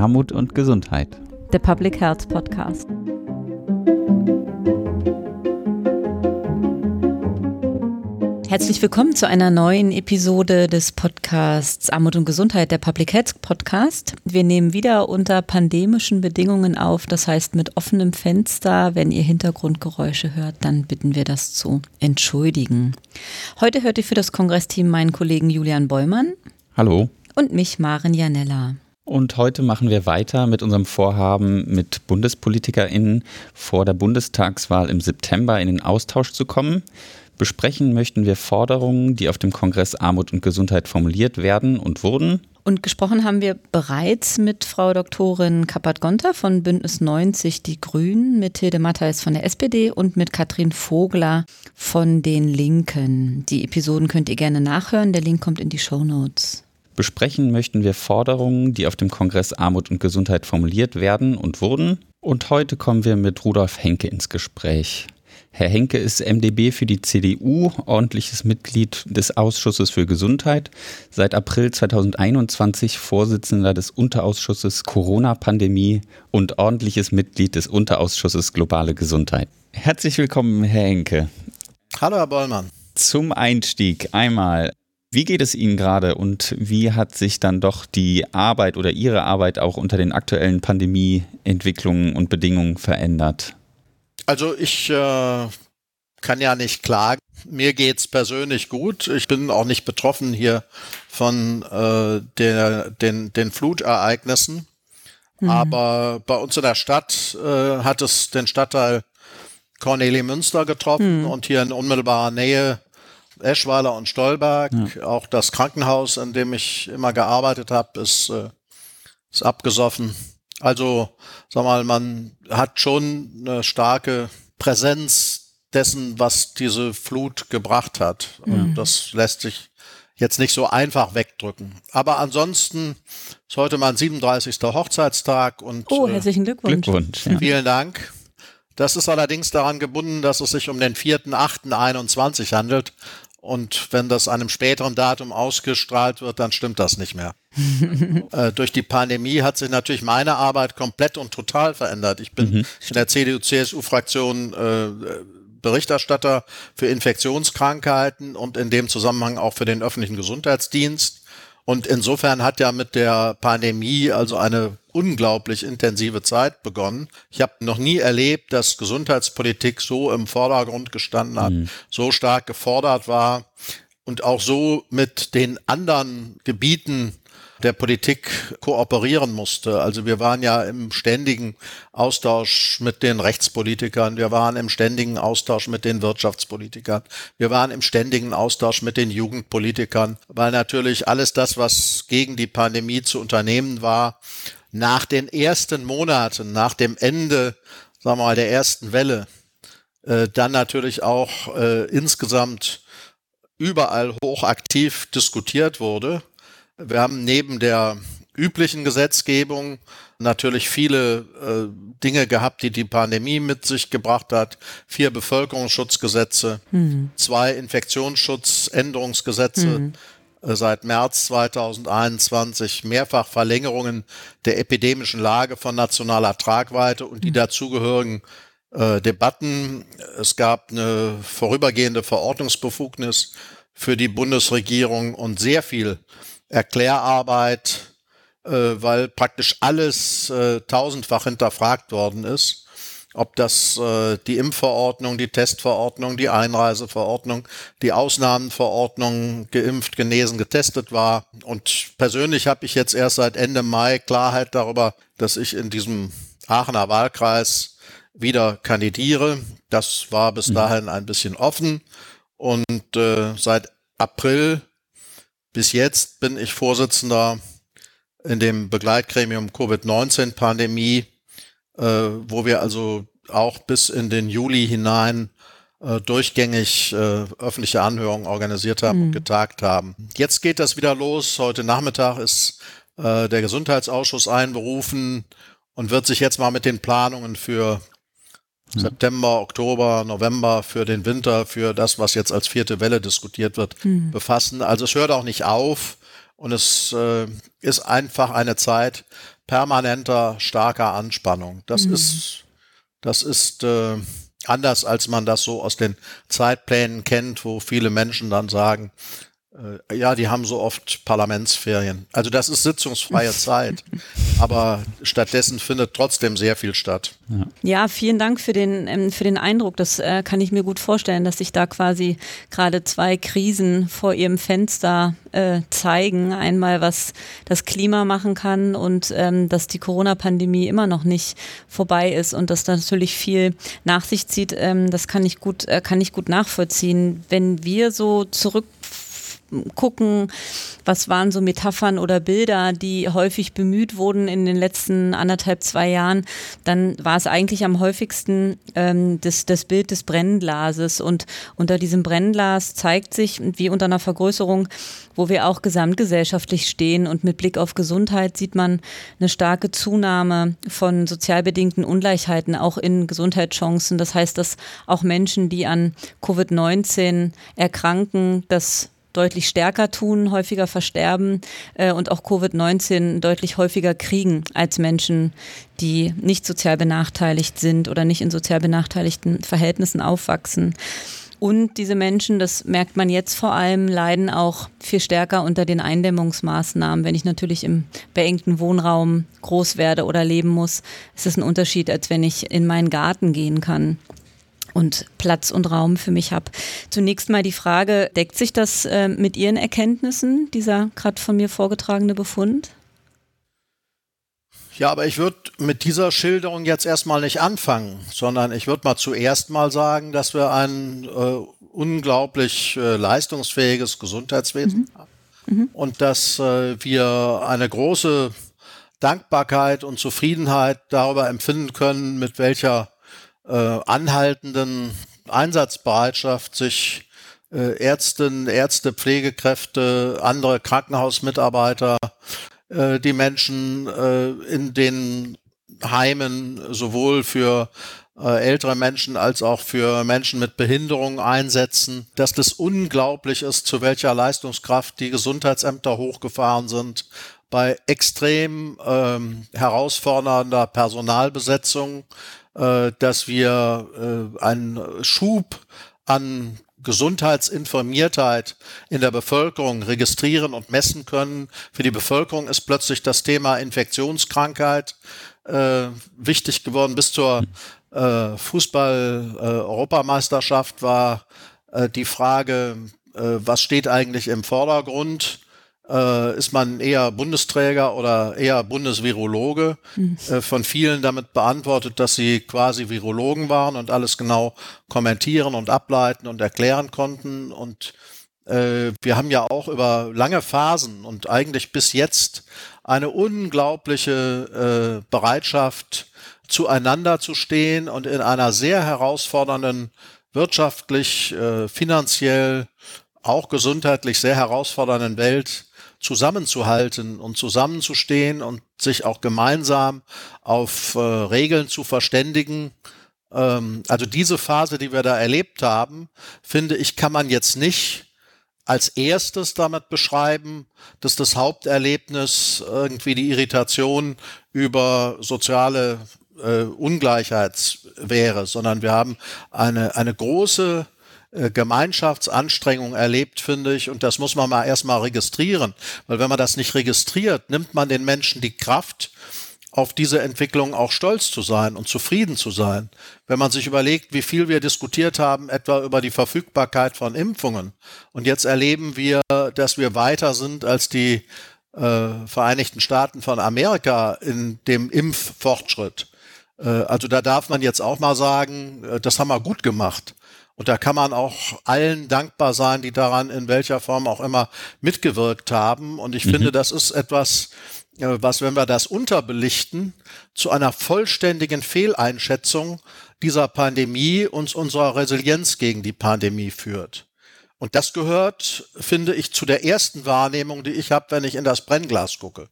Armut und Gesundheit. Der Public Health Podcast. Herzlich willkommen zu einer neuen Episode des Podcasts Armut und Gesundheit, der Public Health Podcast. Wir nehmen wieder unter pandemischen Bedingungen auf, das heißt mit offenem Fenster. Wenn ihr Hintergrundgeräusche hört, dann bitten wir das zu entschuldigen. Heute hört ihr für das Kongressteam meinen Kollegen Julian Bollmann. Hallo. Und mich, Maren Janella. Und heute machen wir weiter mit unserem Vorhaben, mit BundespolitikerInnen vor der Bundestagswahl im September in den Austausch zu kommen. Besprechen möchten wir Forderungen, die auf dem Kongress Armut und Gesundheit formuliert werden und wurden. Und gesprochen haben wir bereits mit Frau Doktorin Kappert-Gonter von Bündnis 90 Die Grünen, mit Hilde Mattheis von der SPD und mit Katrin Vogler von den Linken. Die Episoden könnt ihr gerne nachhören. Der Link kommt in die Show Notes. Besprechen möchten wir Forderungen, die auf dem Kongress Armut und Gesundheit formuliert werden und wurden. Und heute kommen wir mit Rudolf Henke ins Gespräch. Herr Henke ist MdB für die CDU, ordentliches Mitglied des Ausschusses für Gesundheit, seit April 2021 Vorsitzender des Unterausschusses Corona-Pandemie und ordentliches Mitglied des Unterausschusses Globale Gesundheit. Herzlich willkommen, Herr Henke. Hallo, Herr Bollmann. Zum Einstieg einmal, wie geht es Ihnen gerade und wie hat sich dann doch die Arbeit oder Ihre Arbeit auch unter den aktuellen Pandemieentwicklungen und Bedingungen verändert? Also ich äh, kann ja nicht klagen. Mir geht's persönlich gut. Ich bin auch nicht betroffen hier von äh, der, den, den Flutereignissen. Mhm. Aber bei uns in der Stadt äh, hat es den Stadtteil Cornelie Münster getroffen mhm. und hier in unmittelbarer Nähe Eschweiler und Stolberg. Ja. Auch das Krankenhaus, in dem ich immer gearbeitet habe, ist, äh, ist abgesoffen. Also, sag mal, man hat schon eine starke Präsenz dessen, was diese Flut gebracht hat. Mhm. Und das lässt sich jetzt nicht so einfach wegdrücken. Aber ansonsten ist heute mein 37. Hochzeitstag und Oh, äh, herzlichen Glückwunsch. Glückwunsch. Ja. Vielen Dank. Das ist allerdings daran gebunden, dass es sich um den 4.8.21 handelt. Und wenn das einem späteren Datum ausgestrahlt wird, dann stimmt das nicht mehr. äh, durch die Pandemie hat sich natürlich meine Arbeit komplett und total verändert. Ich bin mhm. in der CDU-CSU-Fraktion äh, Berichterstatter für Infektionskrankheiten und in dem Zusammenhang auch für den öffentlichen Gesundheitsdienst. Und insofern hat ja mit der Pandemie also eine unglaublich intensive Zeit begonnen. Ich habe noch nie erlebt, dass Gesundheitspolitik so im Vordergrund gestanden hat, mhm. so stark gefordert war und auch so mit den anderen Gebieten der Politik kooperieren musste. Also wir waren ja im ständigen Austausch mit den Rechtspolitikern, wir waren im ständigen Austausch mit den Wirtschaftspolitikern, wir waren im ständigen Austausch mit den Jugendpolitikern, weil natürlich alles das, was gegen die Pandemie zu unternehmen war, nach den ersten Monaten, nach dem Ende, sagen wir mal, der ersten Welle, äh, dann natürlich auch äh, insgesamt überall hochaktiv diskutiert wurde. Wir haben neben der üblichen Gesetzgebung natürlich viele äh, Dinge gehabt, die die Pandemie mit sich gebracht hat. Vier Bevölkerungsschutzgesetze, mhm. zwei Infektionsschutzänderungsgesetze, mhm. Äh, seit März 2021 mehrfach Verlängerungen der epidemischen Lage von nationaler Tragweite und die hm. dazugehörigen äh, Debatten. Es gab eine vorübergehende Verordnungsbefugnis für die Bundesregierung und sehr viel Erklärarbeit, äh, weil praktisch alles äh, tausendfach hinterfragt worden ist ob das äh, die Impfverordnung, die Testverordnung, die Einreiseverordnung, die Ausnahmenverordnung geimpft, genesen, getestet war. Und persönlich habe ich jetzt erst seit Ende Mai Klarheit darüber, dass ich in diesem Aachener Wahlkreis wieder kandidiere. Das war bis mhm. dahin ein bisschen offen. Und äh, seit April bis jetzt bin ich Vorsitzender in dem Begleitgremium Covid-19-Pandemie äh, wo wir also auch bis in den Juli hinein äh, durchgängig äh, öffentliche Anhörungen organisiert haben mhm. und getagt haben. Jetzt geht das wieder los. Heute Nachmittag ist äh, der Gesundheitsausschuss einberufen und wird sich jetzt mal mit den Planungen für mhm. September, Oktober, November, für den Winter, für das, was jetzt als vierte Welle diskutiert wird, mhm. befassen. Also es hört auch nicht auf und es äh, ist einfach eine Zeit, permanenter starker Anspannung. Das mhm. ist, das ist äh, anders, als man das so aus den Zeitplänen kennt, wo viele Menschen dann sagen, ja, die haben so oft Parlamentsferien. Also das ist sitzungsfreie Zeit, aber stattdessen findet trotzdem sehr viel statt. Ja, ja vielen Dank für den, ähm, für den Eindruck. Das äh, kann ich mir gut vorstellen, dass sich da quasi gerade zwei Krisen vor ihrem Fenster äh, zeigen. Einmal, was das Klima machen kann und ähm, dass die Corona-Pandemie immer noch nicht vorbei ist und dass da natürlich viel nach sich zieht. Ähm, das kann ich gut, äh, kann ich gut nachvollziehen. Wenn wir so zurück gucken, was waren so Metaphern oder Bilder, die häufig bemüht wurden in den letzten anderthalb, zwei Jahren, dann war es eigentlich am häufigsten ähm, das, das Bild des Brennglases. Und unter diesem Brennglas zeigt sich, wie unter einer Vergrößerung, wo wir auch gesamtgesellschaftlich stehen. Und mit Blick auf Gesundheit sieht man eine starke Zunahme von sozial bedingten Ungleichheiten, auch in Gesundheitschancen. Das heißt, dass auch Menschen, die an Covid-19 erkranken, das deutlich stärker tun, häufiger versterben äh, und auch Covid-19 deutlich häufiger kriegen als Menschen, die nicht sozial benachteiligt sind oder nicht in sozial benachteiligten Verhältnissen aufwachsen. Und diese Menschen, das merkt man jetzt vor allem, leiden auch viel stärker unter den Eindämmungsmaßnahmen. Wenn ich natürlich im beengten Wohnraum groß werde oder leben muss, ist es ein Unterschied, als wenn ich in meinen Garten gehen kann und Platz und Raum für mich habe. Zunächst mal die Frage, deckt sich das äh, mit Ihren Erkenntnissen, dieser gerade von mir vorgetragene Befund? Ja, aber ich würde mit dieser Schilderung jetzt erstmal nicht anfangen, sondern ich würde mal zuerst mal sagen, dass wir ein äh, unglaublich äh, leistungsfähiges Gesundheitswesen mhm. haben mhm. und dass äh, wir eine große Dankbarkeit und Zufriedenheit darüber empfinden können, mit welcher äh, anhaltenden Einsatzbereitschaft sich äh, Ärztinnen, Ärzte, Pflegekräfte, andere Krankenhausmitarbeiter, äh, die Menschen äh, in den Heimen sowohl für äh, ältere Menschen als auch für Menschen mit Behinderung einsetzen, dass das unglaublich ist, zu welcher Leistungskraft die Gesundheitsämter hochgefahren sind bei extrem ähm, herausfordernder Personalbesetzung, äh, dass wir äh, einen Schub an Gesundheitsinformiertheit in der Bevölkerung registrieren und messen können. Für die Bevölkerung ist plötzlich das Thema Infektionskrankheit äh, wichtig geworden. Bis zur äh, Fußball-Europameisterschaft war äh, die Frage, äh, was steht eigentlich im Vordergrund? Äh, ist man eher Bundesträger oder eher Bundesvirologe. Mhm. Äh, von vielen damit beantwortet, dass sie quasi Virologen waren und alles genau kommentieren und ableiten und erklären konnten. Und äh, wir haben ja auch über lange Phasen und eigentlich bis jetzt eine unglaubliche äh, Bereitschaft, zueinander zu stehen und in einer sehr herausfordernden wirtschaftlich, äh, finanziell, auch gesundheitlich sehr herausfordernden Welt zusammenzuhalten und zusammenzustehen und sich auch gemeinsam auf äh, Regeln zu verständigen. Ähm, also diese Phase, die wir da erlebt haben, finde ich, kann man jetzt nicht als erstes damit beschreiben, dass das Haupterlebnis irgendwie die Irritation über soziale äh, Ungleichheit wäre, sondern wir haben eine, eine große äh, Gemeinschaftsanstrengung erlebt, finde ich. Und das muss man mal erstmal registrieren. Weil wenn man das nicht registriert, nimmt man den Menschen die Kraft, auf diese Entwicklung auch stolz zu sein und zufrieden zu sein. Wenn man sich überlegt, wie viel wir diskutiert haben, etwa über die Verfügbarkeit von Impfungen. Und jetzt erleben wir, dass wir weiter sind als die äh, Vereinigten Staaten von Amerika in dem Impffortschritt. Äh, also da darf man jetzt auch mal sagen, äh, das haben wir gut gemacht. Und da kann man auch allen dankbar sein, die daran in welcher Form auch immer mitgewirkt haben. Und ich mhm. finde, das ist etwas, äh, was, wenn wir das unterbelichten, zu einer vollständigen Fehleinschätzung dieser Pandemie und unserer Resilienz gegen die Pandemie führt. Und das gehört, finde ich, zu der ersten Wahrnehmung, die ich habe, wenn ich in das Brennglas gucke.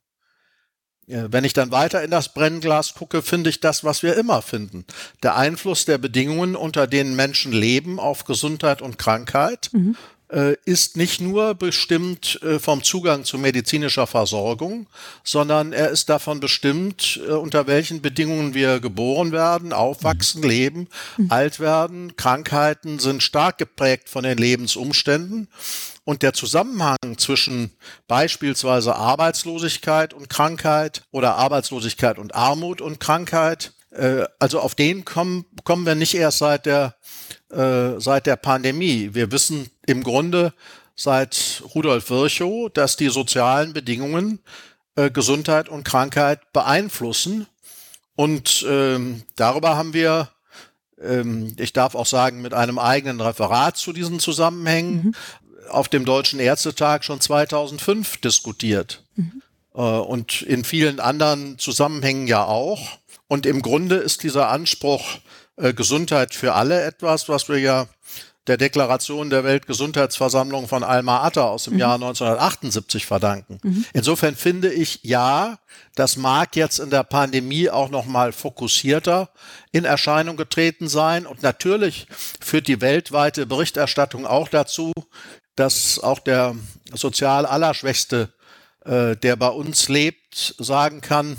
Wenn ich dann weiter in das Brennglas gucke, finde ich das, was wir immer finden. Der Einfluss der Bedingungen, unter denen Menschen leben, auf Gesundheit und Krankheit. Mhm. Äh, ist nicht nur bestimmt äh, vom Zugang zu medizinischer Versorgung, sondern er ist davon bestimmt, äh, unter welchen Bedingungen wir geboren werden, aufwachsen, mhm. leben, mhm. alt werden. Krankheiten sind stark geprägt von den Lebensumständen. Und der Zusammenhang zwischen beispielsweise Arbeitslosigkeit und Krankheit oder Arbeitslosigkeit und Armut und Krankheit, also auf den kommen, kommen wir nicht erst seit der äh, seit der Pandemie. Wir wissen im Grunde seit Rudolf Virchow, dass die sozialen Bedingungen äh, Gesundheit und Krankheit beeinflussen. Und ähm, darüber haben wir, ähm, ich darf auch sagen, mit einem eigenen Referat zu diesen Zusammenhängen mhm. auf dem Deutschen Ärztetag schon 2005 diskutiert. Mhm. Äh, und in vielen anderen Zusammenhängen ja auch. Und im Grunde ist dieser Anspruch äh, Gesundheit für alle etwas, was wir ja der Deklaration der Weltgesundheitsversammlung von Alma Ata aus dem mhm. Jahr 1978 verdanken. Mhm. Insofern finde ich, ja, das mag jetzt in der Pandemie auch noch mal fokussierter in Erscheinung getreten sein und natürlich führt die weltweite Berichterstattung auch dazu, dass auch der sozial Allerschwächste, äh, der bei uns lebt, sagen kann,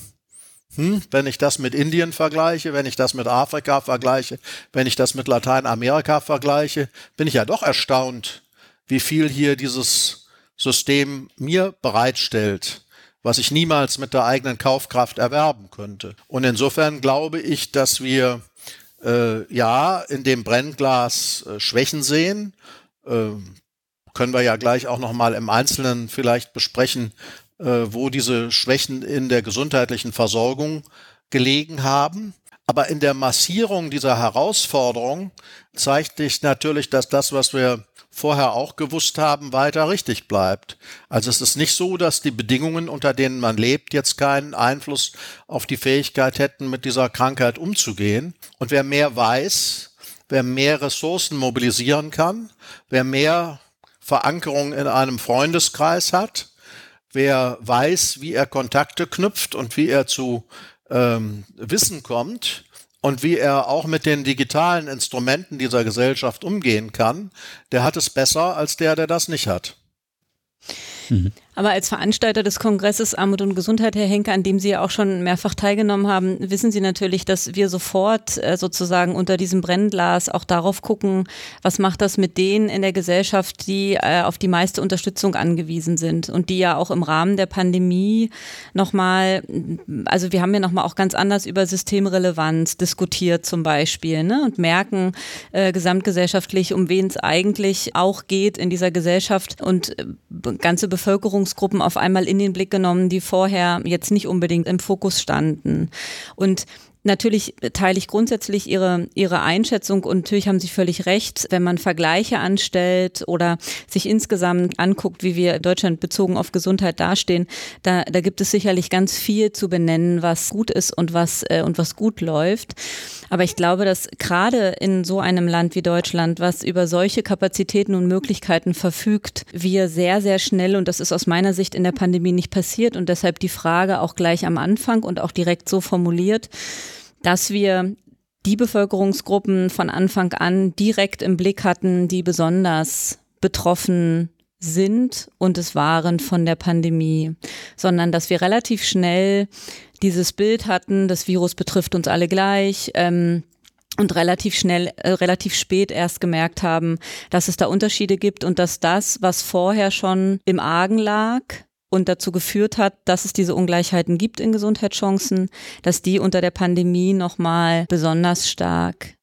hm, wenn ich das mit Indien vergleiche, wenn ich das mit Afrika vergleiche, wenn ich das mit Lateinamerika vergleiche, bin ich ja doch erstaunt, wie viel hier dieses System mir bereitstellt, was ich niemals mit der eigenen Kaufkraft erwerben könnte. Und insofern glaube ich, dass wir äh, ja in dem Brennglas äh, Schwächen sehen. Äh, können wir ja gleich auch noch mal im Einzelnen vielleicht besprechen, wo diese Schwächen in der gesundheitlichen Versorgung gelegen haben. Aber in der Massierung dieser Herausforderung zeigt sich natürlich, dass das, was wir vorher auch gewusst haben, weiter richtig bleibt. Also es ist nicht so, dass die Bedingungen, unter denen man lebt, jetzt keinen Einfluss auf die Fähigkeit hätten, mit dieser Krankheit umzugehen. Und wer mehr weiß, wer mehr Ressourcen mobilisieren kann, wer mehr Verankerung in einem Freundeskreis hat, wer weiß, wie er Kontakte knüpft und wie er zu ähm, Wissen kommt und wie er auch mit den digitalen Instrumenten dieser Gesellschaft umgehen kann, der hat es besser als der, der das nicht hat. Mhm. Aber als Veranstalter des Kongresses Armut und Gesundheit, Herr Henke, an dem Sie ja auch schon mehrfach teilgenommen haben, wissen Sie natürlich, dass wir sofort äh, sozusagen unter diesem Brennglas auch darauf gucken, was macht das mit denen in der Gesellschaft, die äh, auf die meiste Unterstützung angewiesen sind und die ja auch im Rahmen der Pandemie nochmal, also wir haben ja nochmal auch ganz anders über Systemrelevanz diskutiert zum Beispiel ne? und merken äh, gesamtgesellschaftlich, um wen es eigentlich auch geht in dieser Gesellschaft und äh, ganze Bevölkerung Bevölkerungsgruppen auf einmal in den Blick genommen, die vorher jetzt nicht unbedingt im Fokus standen. Und Natürlich teile ich grundsätzlich Ihre, Ihre Einschätzung und natürlich haben Sie völlig recht, wenn man Vergleiche anstellt oder sich insgesamt anguckt, wie wir Deutschland bezogen auf Gesundheit dastehen, da, da gibt es sicherlich ganz viel zu benennen, was gut ist und was, äh, und was gut läuft. Aber ich glaube, dass gerade in so einem Land wie Deutschland, was über solche Kapazitäten und Möglichkeiten verfügt, wir sehr, sehr schnell, und das ist aus meiner Sicht in der Pandemie nicht passiert und deshalb die Frage auch gleich am Anfang und auch direkt so formuliert, dass wir die Bevölkerungsgruppen von Anfang an direkt im Blick hatten, die besonders betroffen sind und es waren von der Pandemie, sondern dass wir relativ schnell dieses Bild hatten, das Virus betrifft uns alle gleich. Ähm, und relativ schnell, äh, relativ spät erst gemerkt haben, dass es da Unterschiede gibt und dass das, was vorher schon im Argen lag, und dazu geführt hat, dass es diese Ungleichheiten gibt in Gesundheitschancen, dass die unter der Pandemie nochmal besonders stark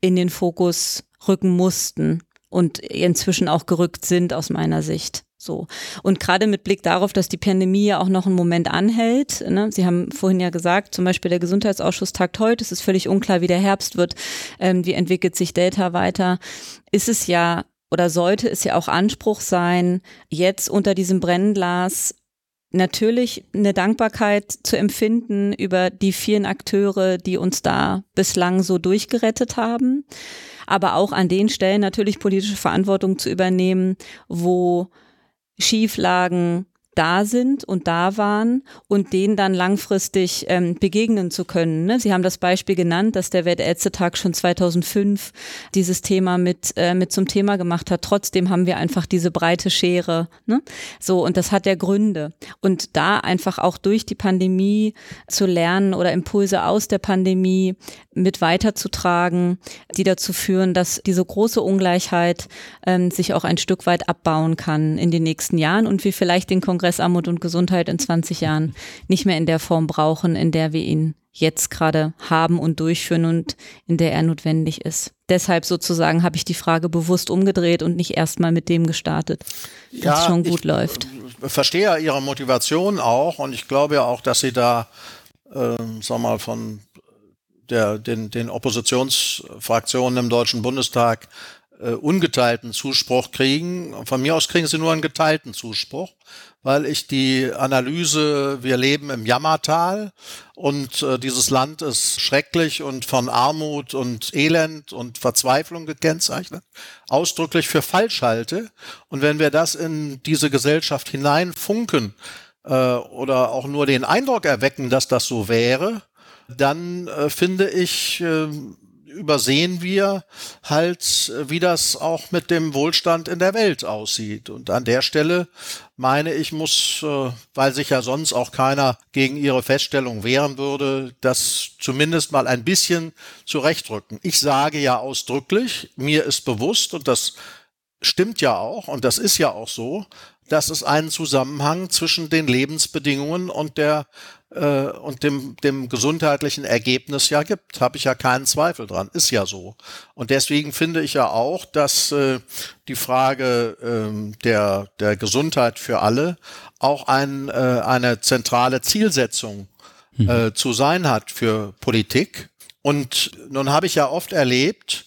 in den Fokus rücken mussten und inzwischen auch gerückt sind aus meiner Sicht. So. Und gerade mit Blick darauf, dass die Pandemie ja auch noch einen Moment anhält. Ne? Sie haben vorhin ja gesagt, zum Beispiel der Gesundheitsausschuss tagt heute. Es ist völlig unklar, wie der Herbst wird. Ähm, wie entwickelt sich Delta weiter? Ist es ja oder sollte es ja auch Anspruch sein, jetzt unter diesem Brennglas natürlich eine Dankbarkeit zu empfinden über die vielen Akteure, die uns da bislang so durchgerettet haben, aber auch an den Stellen natürlich politische Verantwortung zu übernehmen, wo Schieflagen da sind und da waren und denen dann langfristig ähm, begegnen zu können. Ne? Sie haben das Beispiel genannt, dass der Weltärztetag schon 2005 dieses Thema mit, äh, mit zum Thema gemacht hat. Trotzdem haben wir einfach diese breite Schere. Ne? So, und das hat ja Gründe. Und da einfach auch durch die Pandemie zu lernen oder Impulse aus der Pandemie mit weiterzutragen, die dazu führen, dass diese große Ungleichheit ähm, sich auch ein Stück weit abbauen kann in den nächsten Jahren und wir vielleicht den Kongress Armut und Gesundheit in 20 Jahren nicht mehr in der Form brauchen, in der wir ihn jetzt gerade haben und durchführen und in der er notwendig ist. Deshalb sozusagen habe ich die Frage bewusst umgedreht und nicht erstmal mit dem gestartet, dass ja, es schon gut ich läuft. Verstehe ja Ihre Motivation auch und ich glaube ja auch, dass Sie da, äh, sag mal, von der, den, den Oppositionsfraktionen im Deutschen Bundestag äh, ungeteilten Zuspruch kriegen. Von mir aus kriegen sie nur einen geteilten Zuspruch, weil ich die Analyse, wir leben im Jammertal und äh, dieses Land ist schrecklich und von Armut und Elend und Verzweiflung gekennzeichnet, ausdrücklich für falsch halte. Und wenn wir das in diese Gesellschaft hineinfunken äh, oder auch nur den Eindruck erwecken, dass das so wäre, dann äh, finde ich, äh, übersehen wir halt, wie das auch mit dem Wohlstand in der Welt aussieht. Und an der Stelle meine ich, muss, äh, weil sich ja sonst auch keiner gegen ihre Feststellung wehren würde, das zumindest mal ein bisschen zurechtrücken. Ich sage ja ausdrücklich, mir ist bewusst, und das stimmt ja auch, und das ist ja auch so, dass es einen Zusammenhang zwischen den Lebensbedingungen und der äh, und dem, dem gesundheitlichen Ergebnis ja gibt. Habe ich ja keinen Zweifel dran. Ist ja so. Und deswegen finde ich ja auch, dass äh, die Frage äh, der, der Gesundheit für alle auch ein, äh, eine zentrale Zielsetzung mhm. äh, zu sein hat für Politik. Und nun habe ich ja oft erlebt,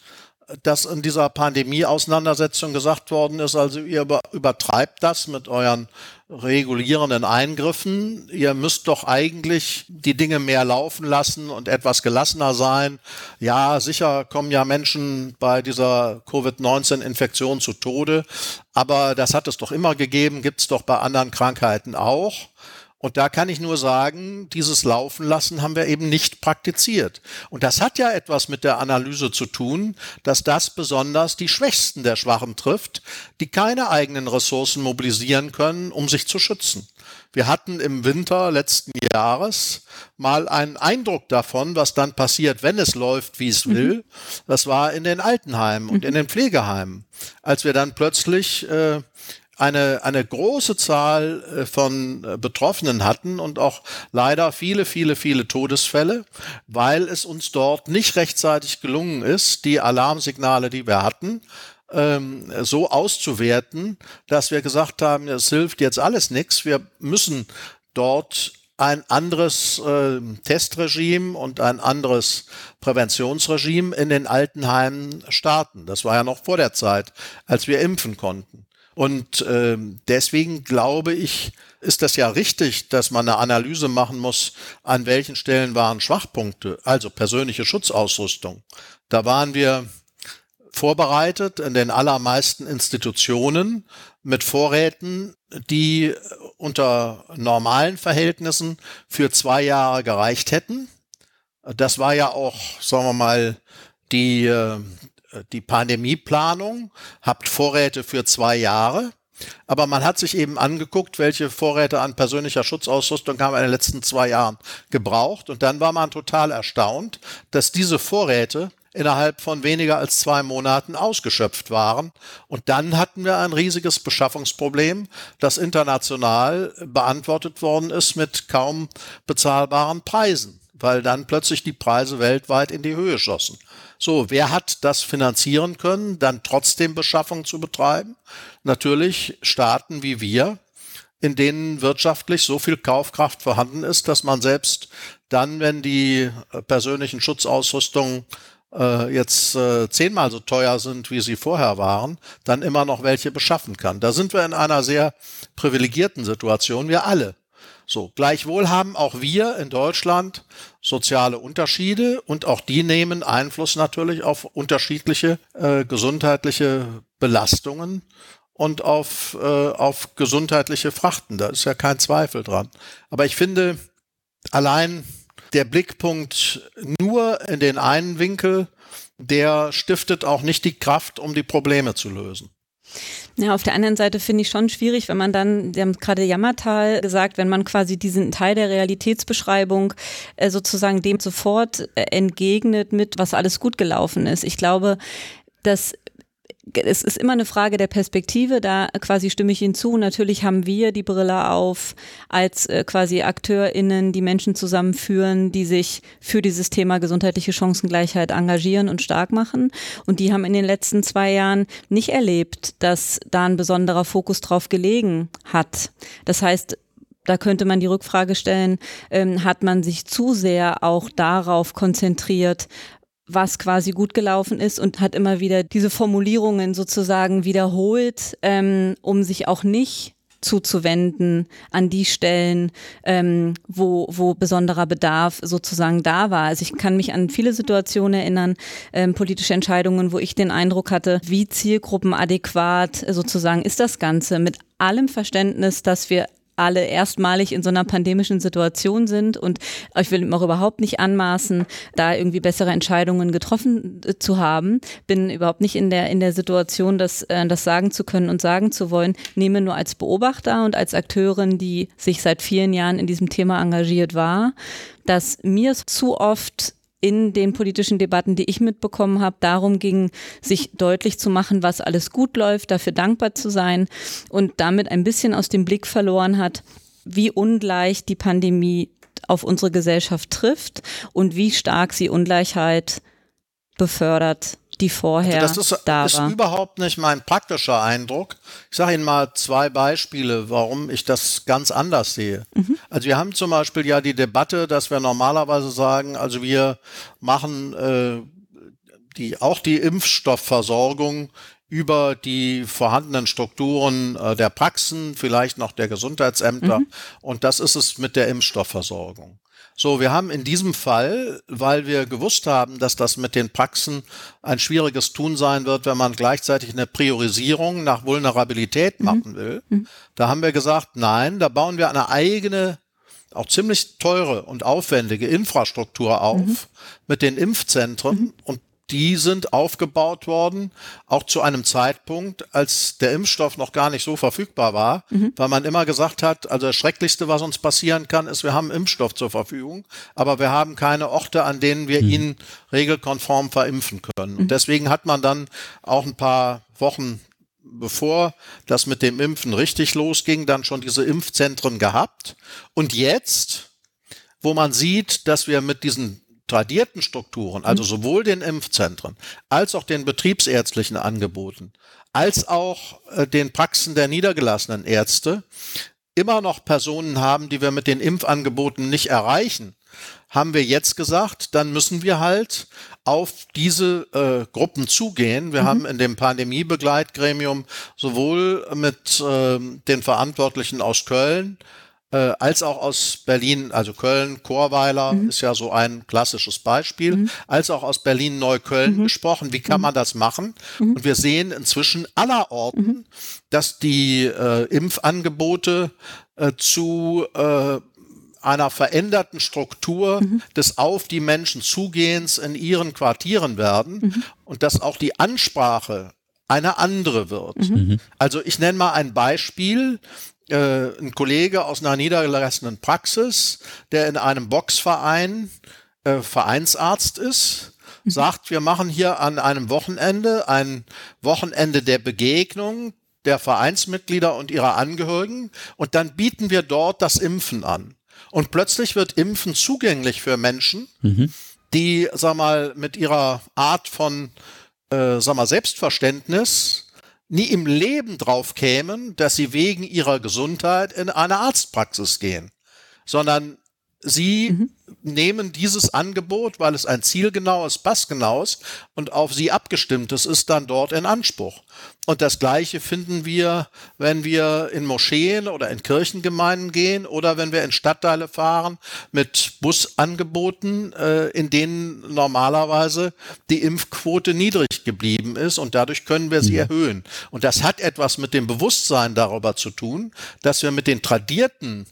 dass in dieser Pandemie-Auseinandersetzung gesagt worden ist, also ihr übertreibt das mit euren regulierenden Eingriffen. Ihr müsst doch eigentlich die Dinge mehr laufen lassen und etwas gelassener sein. Ja, sicher kommen ja Menschen bei dieser Covid-19-Infektion zu Tode, aber das hat es doch immer gegeben, gibt es doch bei anderen Krankheiten auch. Und da kann ich nur sagen, dieses Laufen lassen haben wir eben nicht praktiziert. Und das hat ja etwas mit der Analyse zu tun, dass das besonders die Schwächsten der Schwachen trifft, die keine eigenen Ressourcen mobilisieren können, um sich zu schützen. Wir hatten im Winter letzten Jahres mal einen Eindruck davon, was dann passiert, wenn es läuft, wie es will. Mhm. Das war in den Altenheimen und in den Pflegeheimen. Als wir dann plötzlich äh, eine, eine große Zahl äh, von äh, Betroffenen hatten und auch leider viele, viele, viele Todesfälle, weil es uns dort nicht rechtzeitig gelungen ist, die Alarmsignale, die wir hatten, ähm, so auszuwerten, dass wir gesagt haben, es hilft jetzt alles nichts. Wir müssen dort ein anderes äh, Testregime und ein anderes Präventionsregime in den Altenheimen starten. Das war ja noch vor der Zeit, als wir impfen konnten. Und ähm, deswegen glaube ich, ist das ja richtig, dass man eine Analyse machen muss, an welchen Stellen waren Schwachpunkte, also persönliche Schutzausrüstung. Da waren wir vorbereitet in den allermeisten Institutionen mit Vorräten, die unter normalen Verhältnissen für zwei Jahre gereicht hätten. Das war ja auch, sagen wir mal, die äh, äh, die Pandemieplanung, habt Vorräte für zwei Jahre. Aber man hat sich eben angeguckt, welche Vorräte an persönlicher Schutzausrüstung haben wir in den letzten zwei Jahren gebraucht. Und dann war man total erstaunt, dass diese Vorräte innerhalb von weniger als zwei Monaten ausgeschöpft waren. Und dann hatten wir ein riesiges Beschaffungsproblem, das international beantwortet worden ist mit kaum bezahlbaren Preisen, weil dann plötzlich die Preise weltweit in die Höhe schossen. So, wer hat das finanzieren können, dann trotzdem Beschaffung zu betreiben? Natürlich Staaten wie wir, in denen wirtschaftlich so viel Kaufkraft vorhanden ist, dass man selbst dann, wenn die äh, persönlichen Schutzausrüstungen äh, jetzt äh, zehnmal so teuer sind, wie sie vorher waren, dann immer noch welche beschaffen kann. Da sind wir in einer sehr privilegierten Situation, wir alle. So, gleichwohl haben auch wir in Deutschland soziale Unterschiede und auch die nehmen Einfluss natürlich auf unterschiedliche äh, gesundheitliche Belastungen. und auf, äh, auf gesundheitliche Frachten. Da ist ja kein Zweifel dran. Aber ich finde, allein der Blickpunkt nur in den einen Winkel, der stiftet auch nicht die Kraft, um die Probleme zu lösen. Ja, auf der anderen Seite finde ich schon schwierig, wenn man dann, Sie haben gerade Jammertal gesagt, wenn man quasi diesen Teil der Realitätsbeschreibung äh, sozusagen dem sofort äh, entgegnet mit, was alles gut gelaufen ist. Ich glaube, dass es ist immer eine Frage der Perspektive, da quasi stimme ich Ihnen zu. Natürlich haben wir die Brille auf als äh, quasi AkteurInnen, die Menschen zusammenführen, die sich für dieses Thema gesundheitliche Chancengleichheit engagieren und stark machen. Und die haben in den letzten zwei Jahren nicht erlebt, dass da ein besonderer Fokus drauf gelegen hat. Das heißt, da könnte man die Rückfrage stellen, ähm, hat man sich zu sehr auch darauf konzentriert, was quasi gut gelaufen ist und hat immer wieder diese Formulierungen sozusagen wiederholt, ähm, um sich auch nicht zuzuwenden an die Stellen, ähm, wo, wo besonderer Bedarf sozusagen da war. Also ich kann mich an viele Situationen erinnern, ähm, politische Entscheidungen, wo ich den Eindruck hatte, wie zielgruppenadäquat sozusagen ist das Ganze mit allem Verständnis, dass wir alle erstmalig in so einer pandemischen Situation sind und ich will auch überhaupt nicht anmaßen, da irgendwie bessere Entscheidungen getroffen äh, zu haben. Bin überhaupt nicht in der, in der Situation, das, äh, das sagen zu können und sagen zu wollen. Nehme nur als Beobachter und als Akteurin, die sich seit vielen Jahren in diesem Thema engagiert war, dass mir zu oft in den politischen Debatten, die ich mitbekommen habe, darum ging, sich deutlich zu machen, was alles gut läuft, dafür dankbar zu sein und damit ein bisschen aus dem Blick verloren hat, wie ungleich die Pandemie auf unsere Gesellschaft trifft und wie stark sie Ungleichheit befördert die vorher also das ist, da ist war. überhaupt nicht mein praktischer Eindruck. Ich sage Ihnen mal zwei Beispiele, warum ich das ganz anders sehe. Mhm. Also wir haben zum Beispiel ja die Debatte, dass wir normalerweise sagen, also wir machen äh, die auch die Impfstoffversorgung über die vorhandenen Strukturen äh, der Praxen, vielleicht noch der Gesundheitsämter. Mhm. Und das ist es mit der Impfstoffversorgung. So, wir haben in diesem Fall, weil wir gewusst haben, dass das mit den Praxen ein schwieriges Tun sein wird, wenn man gleichzeitig eine Priorisierung nach Vulnerabilität mhm. machen will, mhm. da haben wir gesagt, nein, da bauen wir eine eigene auch ziemlich teure und aufwendige Infrastruktur auf mhm. mit den Impfzentren mhm. und die sind aufgebaut worden, auch zu einem Zeitpunkt, als der Impfstoff noch gar nicht so verfügbar war, mhm. weil man immer gesagt hat, also das Schrecklichste, was uns passieren kann, ist, wir haben Impfstoff zur Verfügung, aber wir haben keine Orte, an denen wir mhm. ihn regelkonform verimpfen können. Mhm. Und deswegen hat man dann auch ein paar Wochen bevor das mit dem Impfen richtig losging, dann schon diese Impfzentren gehabt. Und jetzt, wo man sieht, dass wir mit diesen tradierten Strukturen, also mhm. sowohl den Impfzentren als auch den betriebsärztlichen Angeboten, als auch äh, den Praxen der niedergelassenen Ärzte, immer noch Personen haben, die wir mit den Impfangeboten nicht erreichen, haben wir jetzt gesagt, dann müssen wir halt auf diese äh, Gruppen zugehen. Wir mhm. haben in dem Pandemiebegleitgremium sowohl mit äh, den Verantwortlichen aus Köln äh, als auch aus Berlin, also Köln, Chorweiler mhm. ist ja so ein klassisches Beispiel, mhm. als auch aus Berlin-Neukölln mhm. gesprochen. Wie kann mhm. man das machen? Mhm. Und wir sehen inzwischen aller Orten, mhm. dass die äh, Impfangebote äh, zu äh, einer veränderten Struktur des auf die Menschen zugehens in ihren Quartieren werden und dass auch die Ansprache eine andere wird. Also ich nenne mal ein Beispiel äh, ein Kollege aus einer niedergelassenen Praxis, der in einem Boxverein äh, Vereinsarzt ist, mhm. sagt, wir machen hier an einem Wochenende ein Wochenende der Begegnung der Vereinsmitglieder und ihrer Angehörigen und dann bieten wir dort das Impfen an. Und plötzlich wird Impfen zugänglich für Menschen, mhm. die, sag mal, mit ihrer Art von, äh, sag mal, Selbstverständnis nie im Leben drauf kämen, dass sie wegen ihrer Gesundheit in eine Arztpraxis gehen, sondern Sie mhm. nehmen dieses Angebot, weil es ein zielgenaues, passgenaues und auf Sie abgestimmtes ist, dann dort in Anspruch. Und das Gleiche finden wir, wenn wir in Moscheen oder in Kirchengemeinden gehen oder wenn wir in Stadtteile fahren mit Busangeboten, äh, in denen normalerweise die Impfquote niedrig geblieben ist und dadurch können wir sie mhm. erhöhen. Und das hat etwas mit dem Bewusstsein darüber zu tun, dass wir mit den tradierten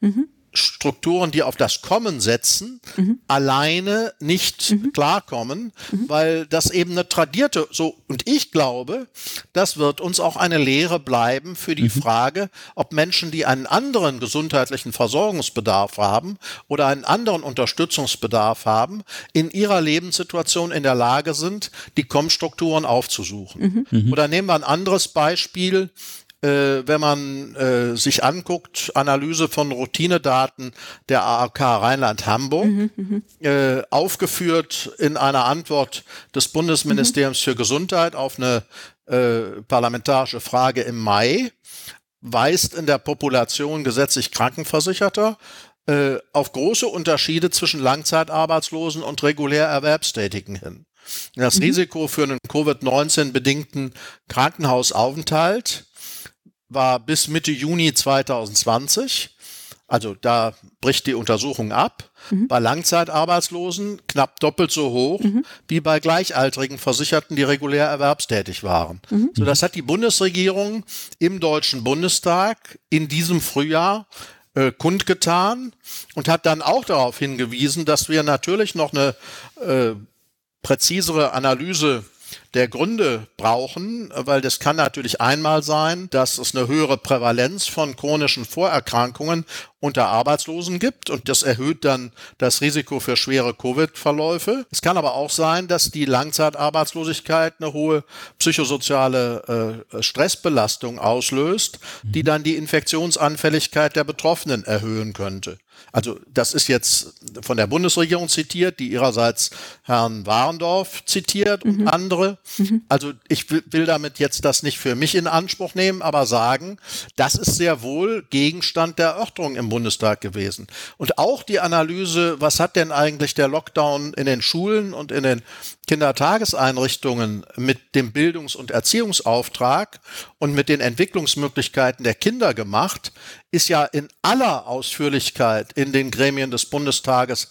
mhm. Strukturen, die auf das Kommen setzen, mhm. alleine nicht mhm. klarkommen, mhm. weil das eben eine tradierte, so, und ich glaube, das wird uns auch eine Lehre bleiben für die. Frage, ob Menschen, die einen anderen gesundheitlichen Versorgungsbedarf haben oder einen anderen Unterstützungsbedarf haben, in ihrer Lebenssituation in der Lage sind, die Kommstrukturen aufzusuchen. Mhm. Oder nehmen wir ein anderes Beispiel, wenn man äh, sich anguckt, Analyse von Routinedaten der ARK Rheinland-Hamburg, mhm, mhm, äh, aufgeführt in einer Antwort des Bundesministeriums mhm. für Gesundheit auf eine äh, parlamentarische Frage im Mai, weist in der Population gesetzlich Krankenversicherter äh, auf große Unterschiede zwischen Langzeitarbeitslosen und regulär Erwerbstätigen hin. Das mhm. Risiko für einen Covid-19 bedingten Krankenhausaufenthalt war bis Mitte Juni 2020. Also da bricht die Untersuchung ab. Mhm. Bei Langzeitarbeitslosen knapp doppelt so hoch mhm. wie bei gleichaltrigen Versicherten, die regulär erwerbstätig waren. Mhm. So, das hat die Bundesregierung im Deutschen Bundestag in diesem Frühjahr äh, kundgetan und hat dann auch darauf hingewiesen, dass wir natürlich noch eine äh, präzisere Analyse der Gründe brauchen, weil das kann natürlich einmal sein, dass es eine höhere Prävalenz von chronischen Vorerkrankungen unter Arbeitslosen gibt und das erhöht dann das Risiko für schwere Covid-Verläufe. Es kann aber auch sein, dass die Langzeitarbeitslosigkeit eine hohe psychosoziale äh, Stressbelastung auslöst, die mhm. dann die Infektionsanfälligkeit der Betroffenen erhöhen könnte. Also das ist jetzt von der Bundesregierung zitiert, die ihrerseits Herrn Warendorf zitiert und mhm. andere. Mhm. Also ich will damit jetzt das nicht für mich in Anspruch nehmen, aber sagen, das ist sehr wohl Gegenstand der Erörterung im Bundestag gewesen. Und auch die Analyse, was hat denn eigentlich der Lockdown in den Schulen und in den Kindertageseinrichtungen mit dem Bildungs- und Erziehungsauftrag und mit den Entwicklungsmöglichkeiten der Kinder gemacht, ist ja in aller Ausführlichkeit in den Gremien des Bundestages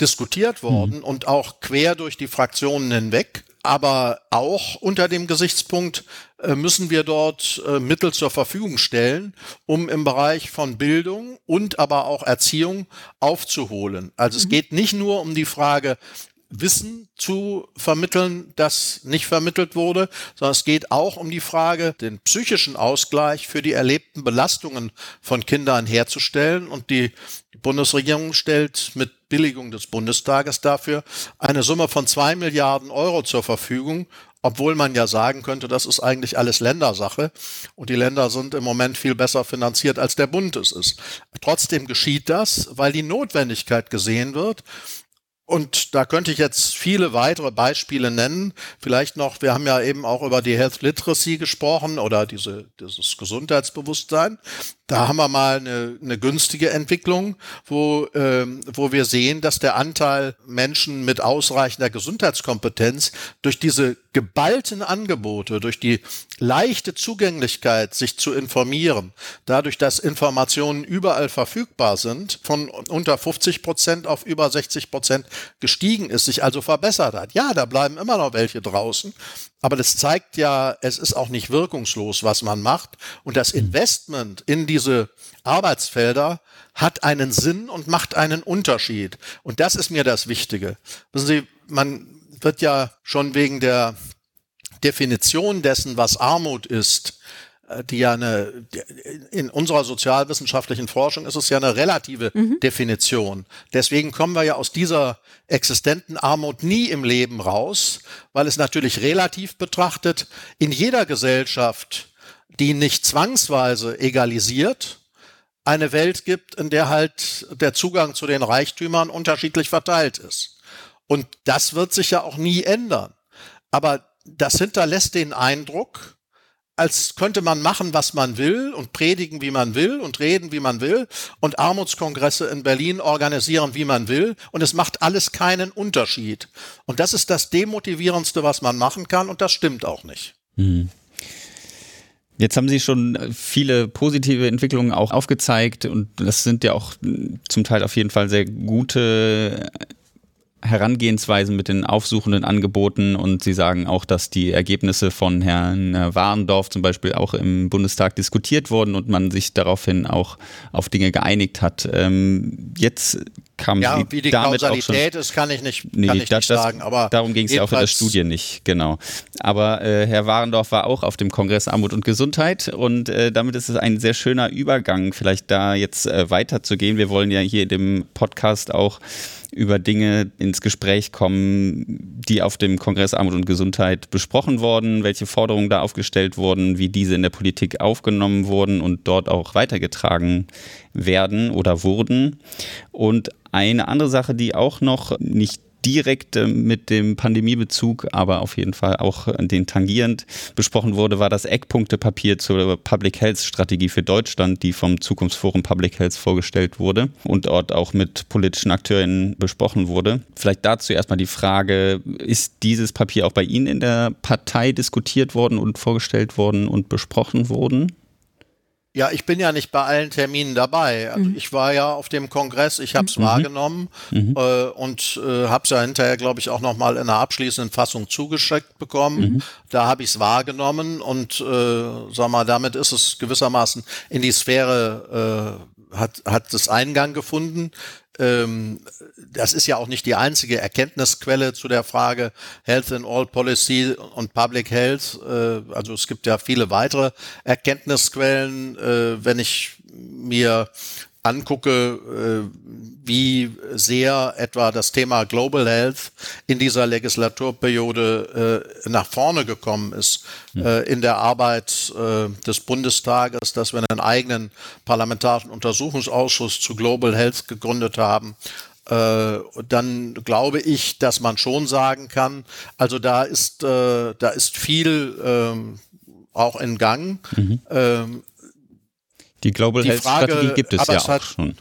diskutiert worden mhm. und auch quer durch die Fraktionen hinweg aber auch unter dem Gesichtspunkt äh, müssen wir dort äh, Mittel zur Verfügung stellen, um im Bereich von Bildung und aber auch Erziehung aufzuholen. Also es mhm. geht nicht nur um die Frage, Wissen zu vermitteln, das nicht vermittelt wurde, sondern es geht auch um die Frage, den psychischen Ausgleich für die erlebten Belastungen von Kindern herzustellen. Und die Bundesregierung stellt mit Billigung des Bundestages dafür eine Summe von zwei Milliarden Euro zur Verfügung, obwohl man ja sagen könnte, das ist eigentlich alles Ländersache und die Länder sind im Moment viel besser finanziert, als der Bund es ist. Trotzdem geschieht das, weil die Notwendigkeit gesehen wird und da könnte ich jetzt viele weitere Beispiele nennen. Vielleicht noch, wir haben ja eben auch über die Health Literacy gesprochen oder diese, dieses Gesundheitsbewusstsein. Da haben wir mal eine, eine günstige Entwicklung, wo, ähm, wo wir sehen, dass der Anteil Menschen mit ausreichender Gesundheitskompetenz durch diese geballten Angebote, durch die leichte Zugänglichkeit, sich zu informieren, dadurch, dass Informationen überall verfügbar sind, von unter 50 Prozent auf über 60 Prozent gestiegen ist, sich also verbessert hat. Ja, da bleiben immer noch welche draußen, aber das zeigt ja, es ist auch nicht wirkungslos, was man macht. Und das Investment in diese Arbeitsfelder hat einen Sinn und macht einen Unterschied. Und das ist mir das Wichtige. Wissen Sie, man wird ja schon wegen der Definition dessen, was Armut ist, die ja eine, in unserer sozialwissenschaftlichen Forschung ist es ja eine relative mhm. Definition. Deswegen kommen wir ja aus dieser existenten Armut nie im Leben raus, weil es natürlich relativ betrachtet in jeder Gesellschaft, die nicht zwangsweise egalisiert, eine Welt gibt, in der halt der Zugang zu den Reichtümern unterschiedlich verteilt ist. Und das wird sich ja auch nie ändern. Aber das hinterlässt den Eindruck, als könnte man machen, was man will und predigen, wie man will und reden, wie man will und Armutskongresse in Berlin organisieren, wie man will und es macht alles keinen Unterschied. Und das ist das Demotivierendste, was man machen kann und das stimmt auch nicht. Mhm. Jetzt haben Sie schon viele positive Entwicklungen auch aufgezeigt und das sind ja auch zum Teil auf jeden Fall sehr gute Herangehensweisen mit den aufsuchenden Angeboten und Sie sagen auch, dass die Ergebnisse von Herrn äh, Warendorf zum Beispiel auch im Bundestag diskutiert wurden und man sich daraufhin auch auf Dinge geeinigt hat. Ähm, jetzt kam ja, Sie wie die damit Kausalität auch schon, ist, kann ich nicht, nee, kann ich das, nicht sagen. Aber darum ging es ja auch in der Studie nicht, genau. Aber äh, Herr Warendorf war auch auf dem Kongress Armut und Gesundheit und äh, damit ist es ein sehr schöner Übergang, vielleicht da jetzt äh, weiterzugehen. Wir wollen ja hier in dem Podcast auch über Dinge ins Gespräch kommen, die auf dem Kongress Armut und Gesundheit besprochen wurden, welche Forderungen da aufgestellt wurden, wie diese in der Politik aufgenommen wurden und dort auch weitergetragen werden oder wurden. Und eine andere Sache, die auch noch nicht direkt äh, mit dem Pandemiebezug, aber auf jeden Fall auch den tangierend besprochen wurde, war das Eckpunktepapier zur Public Health Strategie für Deutschland, die vom Zukunftsforum Public Health vorgestellt wurde und dort auch mit politischen Akteuren besprochen wurde. Vielleicht dazu erstmal die Frage, ist dieses Papier auch bei Ihnen in der Partei diskutiert worden und vorgestellt worden und besprochen worden? Ja, ich bin ja nicht bei allen Terminen dabei. Also mhm. Ich war ja auf dem Kongress, ich habe es mhm. wahrgenommen mhm. Äh, und äh, habe es ja hinterher, glaube ich, auch nochmal in einer abschließenden Fassung zugeschickt bekommen. Mhm. Da habe ich es wahrgenommen und äh, sag mal, damit ist es gewissermaßen in die Sphäre, äh, hat, hat es Eingang gefunden ähm, das ist ja auch nicht die einzige Erkenntnisquelle zu der Frage Health in All Policy und Public Health. Äh, also es gibt ja viele weitere Erkenntnisquellen. Äh, wenn ich mir angucke, äh, wie sehr etwa das Thema Global Health in dieser Legislaturperiode äh, nach vorne gekommen ist äh, in der Arbeit des Bundestages, dass wir einen eigenen parlamentarischen Untersuchungsausschuss zu Global Health gegründet haben. Dann glaube ich, dass man schon sagen kann, also da ist, da ist viel ähm, auch in Gang. Mhm. Die Global die Health Frage, Strategie gibt es ja auch hat, schon.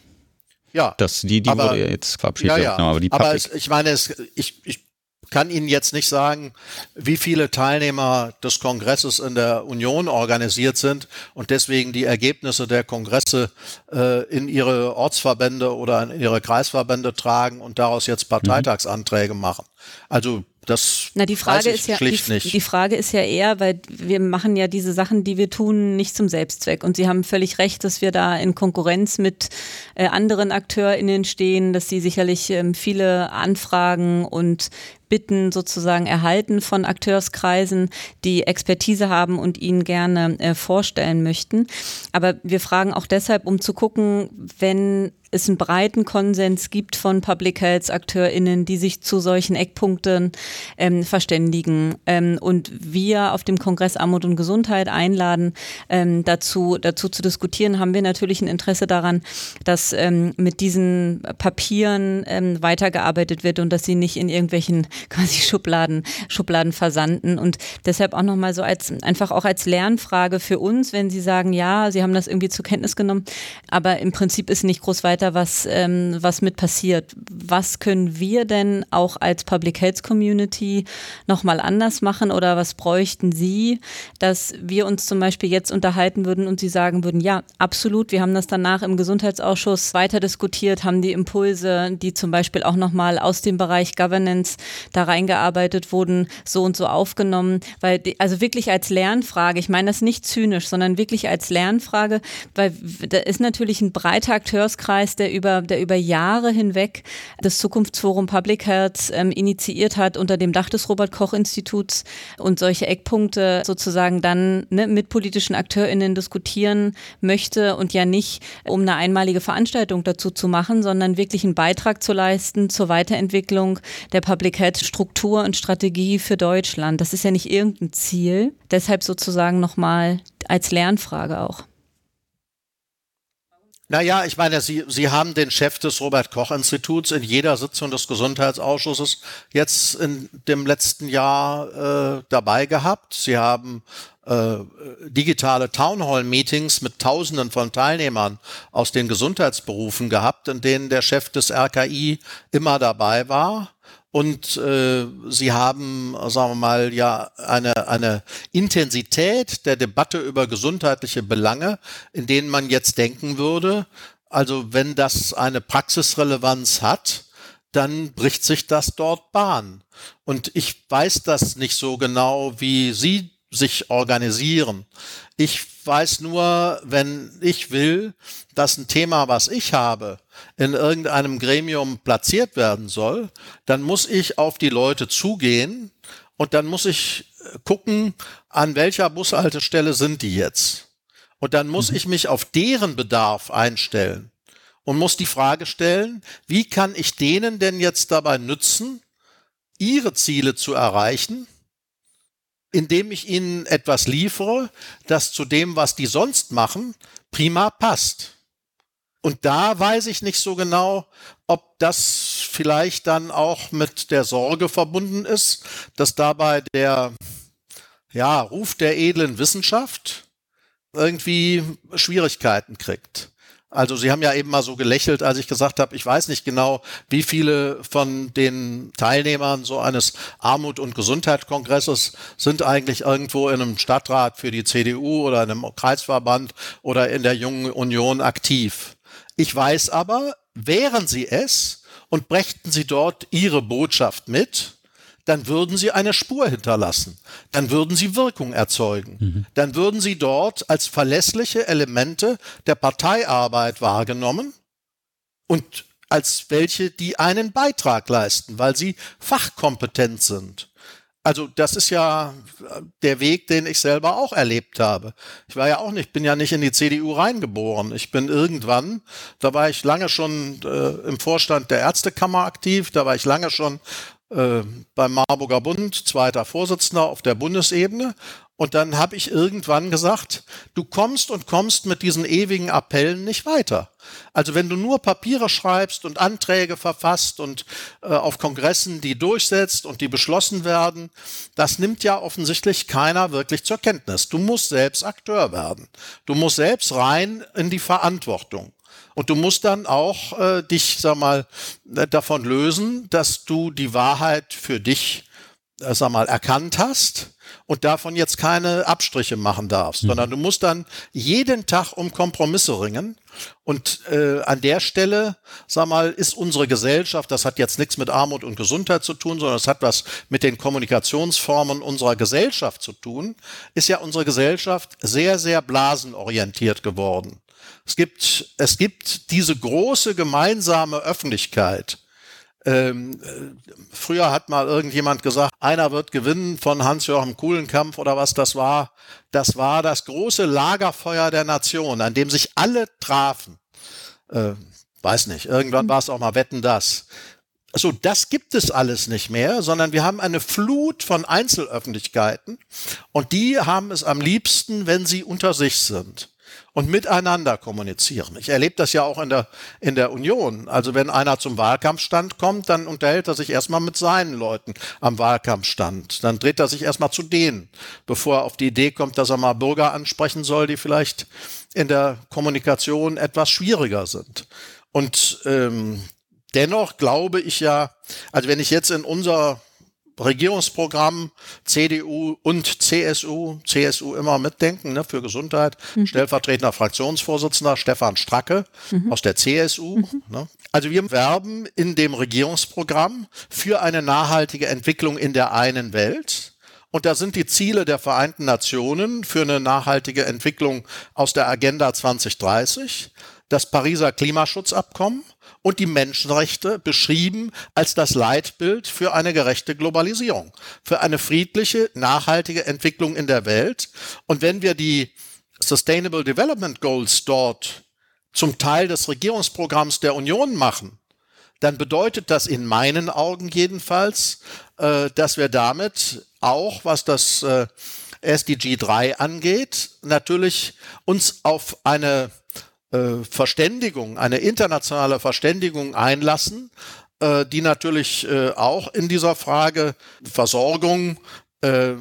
Ja. Das, die die aber, wurde ja jetzt verabschiedet. Ja, ja. Genau, aber die aber es, ich meine, es, ich, ich kann Ihnen jetzt nicht sagen, wie viele Teilnehmer des Kongresses in der Union organisiert sind und deswegen die Ergebnisse der Kongresse äh, in ihre Ortsverbände oder in ihre Kreisverbände tragen und daraus jetzt Parteitagsanträge machen. Also das Na, die Frage ist ja, schlicht die, nicht. Die Frage ist ja eher, weil wir machen ja diese Sachen, die wir tun, nicht zum Selbstzweck. Und Sie haben völlig recht, dass wir da in Konkurrenz mit äh, anderen AkteurInnen stehen, dass Sie sicherlich ähm, viele Anfragen und Bitten sozusagen erhalten von Akteurskreisen, die Expertise haben und ihnen gerne äh, vorstellen möchten. Aber wir fragen auch deshalb, um zu gucken, wenn es einen breiten Konsens gibt von Public Health AkteurInnen, die sich zu solchen Eckpunkten ähm, verständigen. Ähm, und wir auf dem Kongress Armut und Gesundheit einladen, ähm, dazu, dazu zu diskutieren, haben wir natürlich ein Interesse daran, dass ähm, mit diesen Papieren ähm, weitergearbeitet wird und dass sie nicht in irgendwelchen quasi Schubladen, Schubladen versanden. Und deshalb auch nochmal so als, einfach auch als Lernfrage für uns, wenn Sie sagen, ja, Sie haben das irgendwie zur Kenntnis genommen, aber im Prinzip ist nicht groß weiter was, ähm, was mit passiert. Was können wir denn auch als Public Health Community nochmal anders machen oder was bräuchten Sie, dass wir uns zum Beispiel jetzt unterhalten würden und Sie sagen würden, ja, absolut, wir haben das danach im Gesundheitsausschuss weiter diskutiert, haben die Impulse, die zum Beispiel auch nochmal aus dem Bereich Governance da reingearbeitet wurden, so und so aufgenommen, weil die, also wirklich als Lernfrage, ich meine das nicht zynisch, sondern wirklich als Lernfrage, weil da ist natürlich ein breiter Akteurskreis, der über, der über Jahre hinweg das Zukunftsforum Public Health ähm, initiiert hat unter dem Dach des Robert Koch Instituts und solche Eckpunkte sozusagen dann ne, mit politischen AkteurInnen diskutieren möchte und ja nicht, um eine einmalige Veranstaltung dazu zu machen, sondern wirklich einen Beitrag zu leisten zur Weiterentwicklung der Public Health Struktur und Strategie für Deutschland. Das ist ja nicht irgendein Ziel. Deshalb sozusagen nochmal als Lernfrage auch. Naja, ich meine, Sie, Sie haben den Chef des Robert-Koch-Instituts in jeder Sitzung des Gesundheitsausschusses jetzt in dem letzten Jahr äh, dabei gehabt. Sie haben äh, digitale Townhall-Meetings mit Tausenden von Teilnehmern aus den Gesundheitsberufen gehabt, in denen der Chef des RKI immer dabei war. Und äh, sie haben, sagen wir mal, ja eine, eine Intensität der Debatte über gesundheitliche Belange, in denen man jetzt denken würde, also wenn das eine Praxisrelevanz hat, dann bricht sich das dort Bahn. Und ich weiß das nicht so genau, wie Sie sich organisieren. Ich weiß nur, wenn ich will, dass ein Thema, was ich habe, in irgendeinem Gremium platziert werden soll, dann muss ich auf die Leute zugehen und dann muss ich gucken, an welcher Bushaltestelle sind die jetzt. Und dann muss mhm. ich mich auf deren Bedarf einstellen und muss die Frage stellen, wie kann ich denen denn jetzt dabei nützen, ihre Ziele zu erreichen indem ich ihnen etwas liefere, das zu dem, was die sonst machen, prima passt. Und da weiß ich nicht so genau, ob das vielleicht dann auch mit der Sorge verbunden ist, dass dabei der ja, Ruf der edlen Wissenschaft irgendwie Schwierigkeiten kriegt. Also Sie haben ja eben mal so gelächelt, als ich gesagt habe, ich weiß nicht genau, wie viele von den Teilnehmern so eines Armut- und Gesundheitskongresses sind eigentlich irgendwo in einem Stadtrat für die CDU oder in einem Kreisverband oder in der Jungen Union aktiv. Ich weiß aber, wären Sie es und brächten Sie dort Ihre Botschaft mit, dann würden sie eine Spur hinterlassen. Dann würden sie Wirkung erzeugen. Mhm. Dann würden sie dort als verlässliche Elemente der Parteiarbeit wahrgenommen und als welche, die einen Beitrag leisten, weil sie fachkompetent sind. Also das ist ja der Weg, den ich selber auch erlebt habe. Ich war ja auch nicht, bin ja nicht in die CDU reingeboren. Ich bin irgendwann, da war ich lange schon äh, im Vorstand der Ärztekammer aktiv, da war ich lange schon äh, beim Marburger Bund, zweiter Vorsitzender auf der Bundesebene. Und dann habe ich irgendwann gesagt, du kommst und kommst mit diesen ewigen Appellen nicht weiter. Also wenn du nur Papiere schreibst und Anträge verfasst und äh, auf Kongressen die durchsetzt und die beschlossen werden, das nimmt ja offensichtlich keiner wirklich zur Kenntnis. Du musst selbst Akteur werden. Du musst selbst rein in die Verantwortung. Und du musst dann auch äh, dich, sag mal, äh, davon lösen, dass du die Wahrheit für dich, äh, sag mal, erkannt hast und davon jetzt keine Abstriche machen darfst, mhm. sondern du musst dann jeden Tag um Kompromisse ringen. Und äh, an der Stelle, sag mal, ist unsere Gesellschaft, das hat jetzt nichts mit Armut und Gesundheit zu tun, sondern es hat was mit den Kommunikationsformen unserer Gesellschaft zu tun, ist ja unsere Gesellschaft sehr, sehr blasenorientiert geworden. Es gibt, es gibt diese große gemeinsame Öffentlichkeit. Ähm, äh, früher hat mal irgendjemand gesagt, einer wird gewinnen von Hans-Joachim Kuhlenkampf oder was das war. Das war das große Lagerfeuer der Nation, an dem sich alle trafen. Äh, weiß nicht, irgendwann war es auch mal Wetten das. So, das gibt es alles nicht mehr, sondern wir haben eine Flut von Einzelöffentlichkeiten und die haben es am liebsten, wenn sie unter sich sind und miteinander kommunizieren. Ich erlebe das ja auch in der, in der Union. Also wenn einer zum Wahlkampfstand kommt, dann unterhält er sich erstmal mit seinen Leuten am Wahlkampfstand. Dann dreht er sich erstmal zu denen, bevor er auf die Idee kommt, dass er mal Bürger ansprechen soll, die vielleicht in der Kommunikation etwas schwieriger sind. Und ähm, dennoch glaube ich ja, also wenn ich jetzt in unser Regierungsprogramm CDU und CSU, CSU immer mitdenken ne, für Gesundheit. Mhm. Stellvertretender Fraktionsvorsitzender Stefan Stracke mhm. aus der CSU. Mhm. Ne. Also wir werben in dem Regierungsprogramm für eine nachhaltige Entwicklung in der einen Welt. Und da sind die Ziele der Vereinten Nationen für eine nachhaltige Entwicklung aus der Agenda 2030, das Pariser Klimaschutzabkommen und die Menschenrechte beschrieben als das Leitbild für eine gerechte Globalisierung, für eine friedliche, nachhaltige Entwicklung in der Welt. Und wenn wir die Sustainable Development Goals dort zum Teil des Regierungsprogramms der Union machen, dann bedeutet das in meinen Augen jedenfalls, äh, dass wir damit auch, was das äh, SDG 3 angeht, natürlich uns auf eine äh, Verständigung, eine internationale Verständigung einlassen, äh, die natürlich äh, auch in dieser Frage Versorgung äh,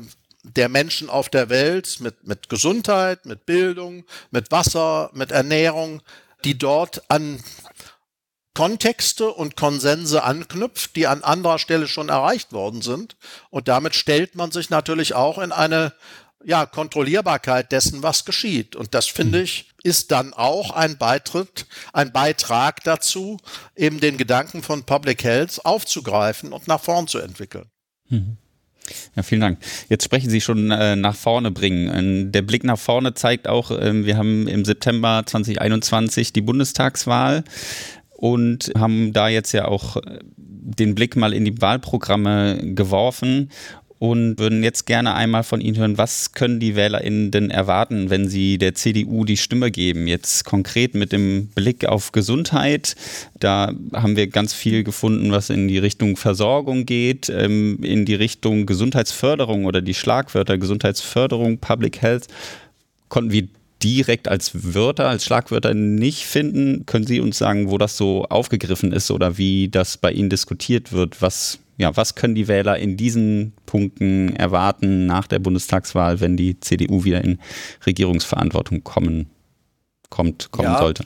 der Menschen auf der Welt mit, mit Gesundheit, mit Bildung, mit Wasser, mit Ernährung, die dort an Kontexte und Konsense anknüpft, die an anderer Stelle schon erreicht worden sind. Und damit stellt man sich natürlich auch in eine ja, Kontrollierbarkeit dessen, was geschieht. Und das finde mhm. ich, ist dann auch ein Beitritt, ein Beitrag dazu, eben den Gedanken von Public Health aufzugreifen und nach vorn zu entwickeln. Mhm. Ja, vielen Dank. Jetzt sprechen Sie schon äh, nach vorne bringen. Ähm, der Blick nach vorne zeigt auch, äh, wir haben im September 2021 die Bundestagswahl und haben da jetzt ja auch äh, den Blick mal in die Wahlprogramme geworfen und würden jetzt gerne einmal von Ihnen hören, was können die WählerInnen denn erwarten, wenn sie der CDU die Stimme geben? Jetzt konkret mit dem Blick auf Gesundheit. Da haben wir ganz viel gefunden, was in die Richtung Versorgung geht, ähm, in die Richtung Gesundheitsförderung oder die Schlagwörter Gesundheitsförderung, Public Health. Konnten wir direkt als Wörter, als Schlagwörter nicht finden. Können Sie uns sagen, wo das so aufgegriffen ist oder wie das bei Ihnen diskutiert wird, was ja, was können die Wähler in diesen Punkten erwarten nach der Bundestagswahl, wenn die CDU wieder in Regierungsverantwortung kommen, kommt, kommen ja, sollte?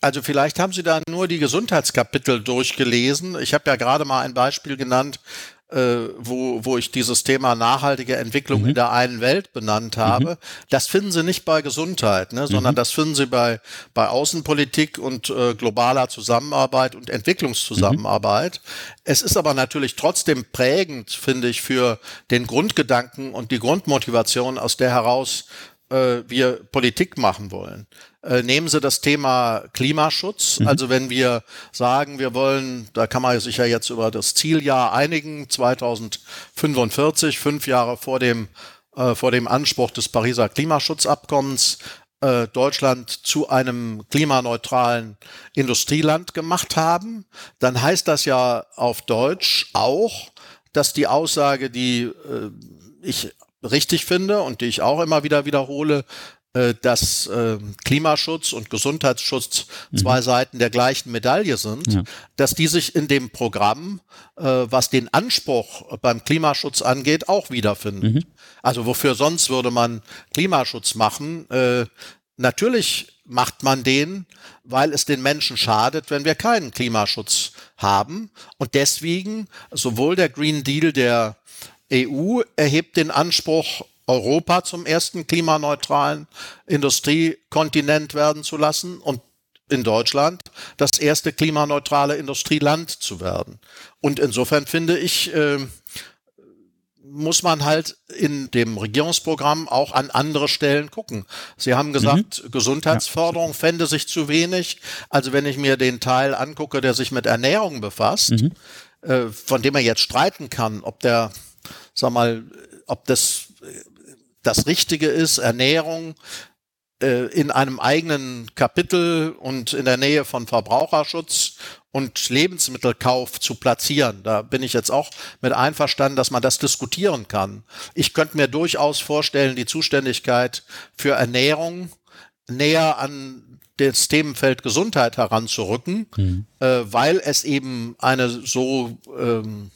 Also vielleicht haben Sie da nur die Gesundheitskapitel durchgelesen. Ich habe ja gerade mal ein Beispiel genannt, äh, wo, wo ich dieses Thema nachhaltige Entwicklung mhm. in der einen Welt benannt habe. Mhm. Das finden Sie nicht bei Gesundheit, ne, sondern mhm. das finden Sie bei, bei Außenpolitik und äh, globaler Zusammenarbeit und Entwicklungszusammenarbeit. Mhm. Es ist aber natürlich trotzdem prägend, finde ich, für den Grundgedanken und die Grundmotivation, aus der heraus äh, wir Politik machen wollen. Äh, nehmen Sie das Thema Klimaschutz. Mhm. Also wenn wir sagen, wir wollen, da kann man sich ja jetzt über das Zieljahr einigen, 2045, fünf Jahre vor dem, äh, vor dem Anspruch des Pariser Klimaschutzabkommens, äh, Deutschland zu einem klimaneutralen Industrieland gemacht haben, dann heißt das ja auf Deutsch auch, dass die Aussage, die äh, ich richtig finde und die ich auch immer wieder wiederhole, äh, dass äh, Klimaschutz und Gesundheitsschutz mhm. zwei Seiten der gleichen Medaille sind, ja. dass die sich in dem Programm, äh, was den Anspruch beim Klimaschutz angeht, auch wiederfinden. Mhm. Also wofür sonst würde man Klimaschutz machen? Äh, natürlich macht man den, weil es den Menschen schadet, wenn wir keinen Klimaschutz haben. Und deswegen sowohl der Green Deal der EU erhebt den Anspruch, Europa zum ersten klimaneutralen Industriekontinent werden zu lassen und in Deutschland das erste klimaneutrale Industrieland zu werden. Und insofern finde ich, äh, muss man halt in dem Regierungsprogramm auch an andere Stellen gucken. Sie haben gesagt, mhm. Gesundheitsförderung ja. fände sich zu wenig. Also wenn ich mir den Teil angucke, der sich mit Ernährung befasst, mhm. äh, von dem man jetzt streiten kann, ob der sag mal, ob das das Richtige ist, Ernährung äh, in einem eigenen Kapitel und in der Nähe von Verbraucherschutz und Lebensmittelkauf zu platzieren. Da bin ich jetzt auch mit einverstanden, dass man das diskutieren kann. Ich könnte mir durchaus vorstellen, die Zuständigkeit für Ernährung näher an das Themenfeld Gesundheit heranzurücken, mhm. äh, weil es eben eine so ähm,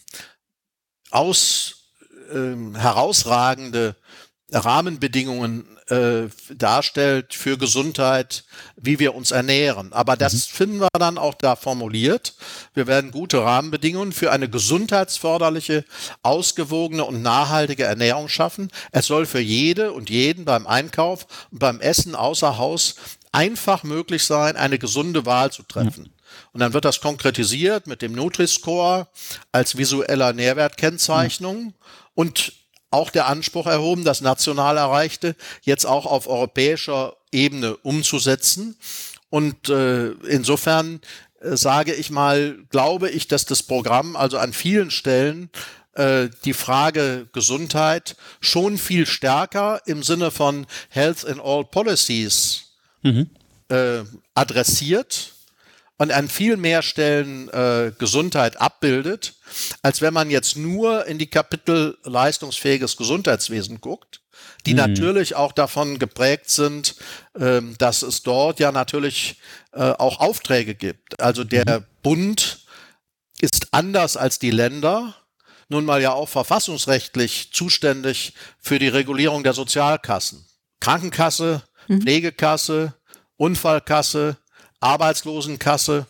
aus äh, herausragende Rahmenbedingungen äh, darstellt für Gesundheit, wie wir uns ernähren. Aber das mhm. finden wir dann auch da formuliert. Wir werden gute Rahmenbedingungen für eine gesundheitsförderliche, ausgewogene und nachhaltige Ernährung schaffen. Es soll für jede und jeden beim Einkauf und beim Essen außer Haus einfach möglich sein, eine gesunde Wahl zu treffen. Mhm. Und dann wird das konkretisiert mit dem Nutri-Score als visueller Nährwertkennzeichnung. Mhm und auch der Anspruch erhoben, das national Erreichte jetzt auch auf europäischer Ebene umzusetzen. Und äh, insofern äh, sage ich mal, glaube ich, dass das Programm also an vielen Stellen äh, die Frage Gesundheit schon viel stärker im Sinne von Health in All Policies mhm. äh, adressiert und an viel mehr Stellen äh, Gesundheit abbildet, als wenn man jetzt nur in die Kapitel leistungsfähiges Gesundheitswesen guckt, die mhm. natürlich auch davon geprägt sind, ähm, dass es dort ja natürlich äh, auch Aufträge gibt. Also der mhm. Bund ist anders als die Länder nun mal ja auch verfassungsrechtlich zuständig für die Regulierung der Sozialkassen. Krankenkasse, mhm. Pflegekasse, Unfallkasse, Arbeitslosenkasse.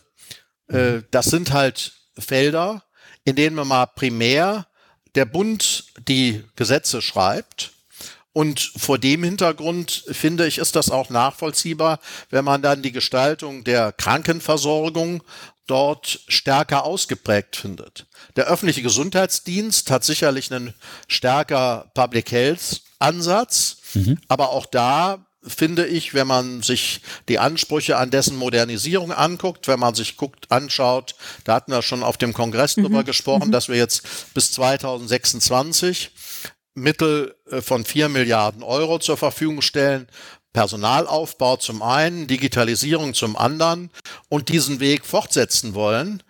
Äh, das sind halt Felder, in denen man mal primär der Bund die Gesetze schreibt. Und vor dem Hintergrund finde ich, ist das auch nachvollziehbar, wenn man dann die Gestaltung der Krankenversorgung dort stärker ausgeprägt findet. Der öffentliche Gesundheitsdienst hat sicherlich einen stärker Public Health Ansatz, mhm. aber auch da finde ich, wenn man sich die Ansprüche an dessen Modernisierung anguckt, wenn man sich guckt, anschaut, da hatten wir schon auf dem Kongress mhm. drüber gesprochen, mhm. dass wir jetzt bis 2026 Mittel äh, von vier Milliarden Euro zur Verfügung stellen. Personalaufbau zum einen, Digitalisierung zum anderen und diesen Weg fortsetzen wollen,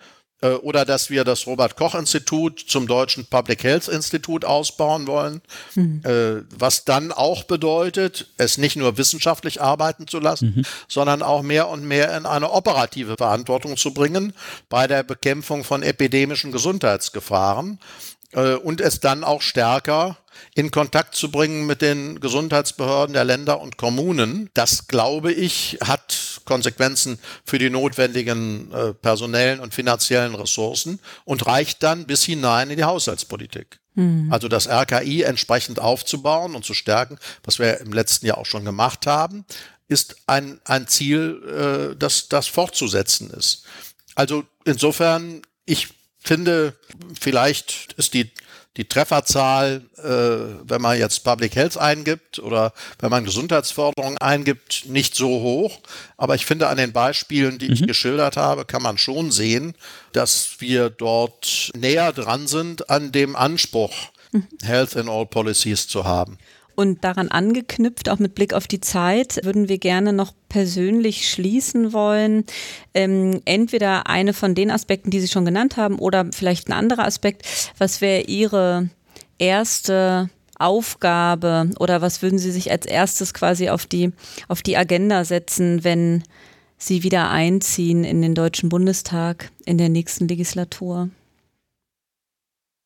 oder dass wir das Robert Koch Institut zum deutschen Public Health Institut ausbauen wollen, mhm. Äh, was dann auch bedeutet, es nicht nur wissenschaftlich arbeiten zu lassen, mhm. sondern auch mehr und mehr in eine operative Verantwortung zu bringen bei der Bekämpfung von epidemischen Gesundheitsgefahren äh, und es dann auch stärker in Kontakt zu bringen mit den Gesundheitsbehörden der Länder und Kommunen. Das, glaube ich, hat Konsequenzen für die notwendigen äh, personellen und finanziellen Ressourcen und reicht dann bis hinein in die Haushaltspolitik. Mhm. Also das RKI entsprechend aufzubauen und zu stärken, was wir im letzten Jahr auch schon gemacht haben, ist ein, ein Ziel, äh, das, das fortzusetzen ist. Also insofern, ich finde, vielleicht ist die die Trefferzahl, äh, wenn man jetzt Public Health eingibt oder wenn man Gesundheitsförderung eingibt, nicht so hoch. Aber ich finde, an den Beispielen, die mhm. ich geschildert habe, kann man schon sehen, dass wir dort näher dran sind an dem Anspruch, mhm. Health in All Policies zu haben. Und daran angeknüpft, auch mit Blick auf die Zeit, würden wir gerne noch persönlich schließen wollen. Ähm, entweder eine von den Aspekten, die Sie schon genannt haben, oder vielleicht ein anderer Aspekt. Was wäre Ihre erste Aufgabe oder was würden Sie sich als erstes quasi auf die, auf die Agenda setzen, wenn Sie wieder einziehen in den Deutschen Bundestag in der nächsten Legislatur?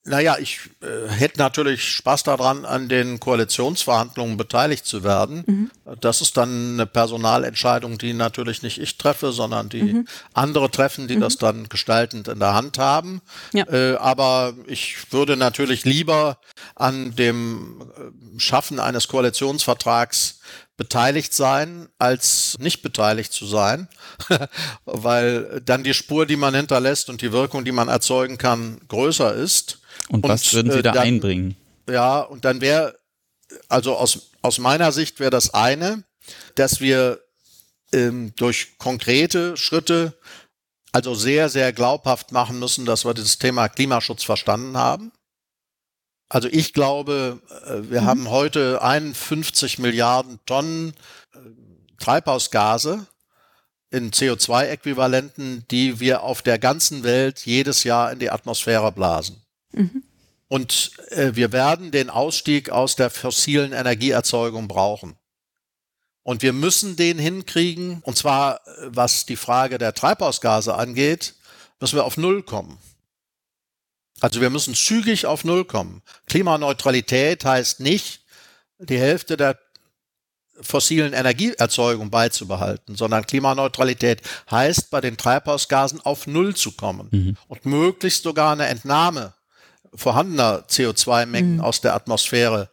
Naja, ich äh, hätte natürlich Spaß daran, an den Koalitionsverhandlungen beteiligt zu werden. Mhm. Das ist dann eine Personalentscheidung, die natürlich nicht ich treffe, sondern die mhm. andere treffen, die mhm. das dann gestaltend in der Hand haben. Ja. Äh, aber ich würde natürlich lieber an dem äh, Schaffen eines Koalitionsvertrags beteiligt sein, als nicht beteiligt zu sein, weil dann die Spur, die man hinterlässt und die Wirkung, die man erzeugen kann, größer ist. Und, und was würden Sie äh, da dann, einbringen? Ja, und dann wäre, also aus, aus meiner Sicht wäre das eine, dass wir ähm, durch konkrete Schritte also sehr, sehr glaubhaft machen müssen, dass wir das Thema Klimaschutz verstanden haben. Also ich glaube, äh, wir mhm. haben heute 51 Milliarden Tonnen äh, Treibhausgase in CO2-Äquivalenten, die wir auf der ganzen Welt jedes Jahr in die Atmosphäre blasen. Mhm. Und äh, wir werden den Ausstieg aus der fossilen Energieerzeugung brauchen. Und wir müssen den hinkriegen, und zwar äh, was die Frage der Treibhausgase angeht, müssen wir auf Null kommen. Also wir müssen zügig auf Null kommen. Klimaneutralität heißt nicht, die Hälfte der fossilen Energieerzeugung beizubehalten, sondern Klimaneutralität heißt, bei den Treibhausgasen auf Null zu kommen mhm. und möglichst sogar eine Entnahme vorhandener CO2-Mengen mhm. aus der Atmosphäre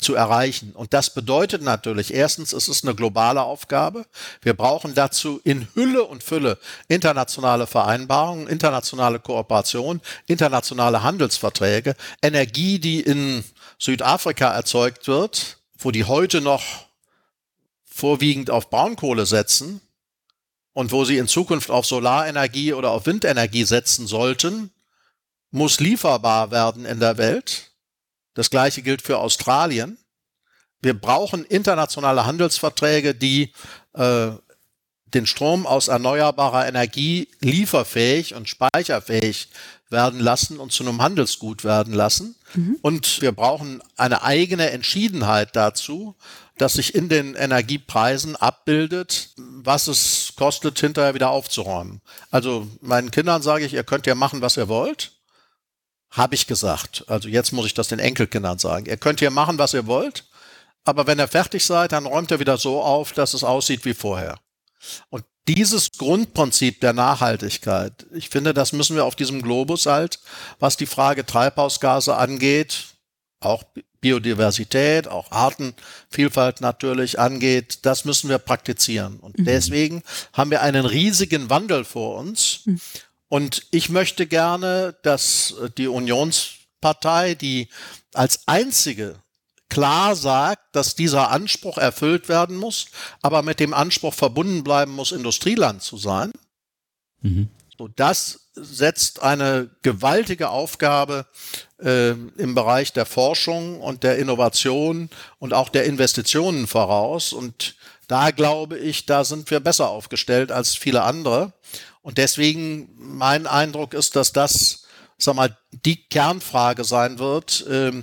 zu erreichen. Und das bedeutet natürlich, erstens, es ist eine globale Aufgabe. Wir brauchen dazu in Hülle und Fülle internationale Vereinbarungen, internationale Kooperation, internationale Handelsverträge, Energie, die in Südafrika erzeugt wird, wo die heute noch vorwiegend auf Braunkohle setzen und wo sie in Zukunft auf Solarenergie oder auf Windenergie setzen sollten, muss lieferbar werden in der Welt. Das gleiche gilt für Australien. Wir brauchen internationale Handelsverträge, die äh, den Strom aus erneuerbarer Energie lieferfähig und speicherfähig werden lassen und zu einem Handelsgut werden lassen. Mhm. Und wir brauchen eine eigene Entschiedenheit dazu, dass sich in den Energiepreisen abbildet, was es kostet, hinterher wieder aufzuräumen. Also meinen Kindern sage ich, ihr könnt ja machen, was ihr wollt. Habe ich gesagt. Also jetzt muss ich das den Enkelkindern sagen. Ihr könnt hier machen, was ihr wollt. Aber wenn ihr fertig seid, dann räumt ihr wieder so auf, dass es aussieht wie vorher. Und dieses Grundprinzip der Nachhaltigkeit, ich finde, das müssen wir auf diesem Globus halt, was die Frage Treibhausgase angeht, auch Biodiversität, auch Artenvielfalt natürlich angeht, das müssen wir praktizieren. Und mhm. deswegen haben wir einen riesigen Wandel vor uns. Mhm. Und ich möchte gerne, dass die Unionspartei, die als einzige klar sagt, dass dieser Anspruch erfüllt werden muss, aber mit dem Anspruch verbunden bleiben muss, Industrieland zu sein. Mhm. So, das setzt eine gewaltige Aufgabe äh, im Bereich der Forschung und der Innovation und auch der Investitionen voraus. Und da glaube ich, da sind wir besser aufgestellt als viele andere. Und deswegen mein Eindruck ist, dass das, sag mal, die Kernfrage sein wird. Äh,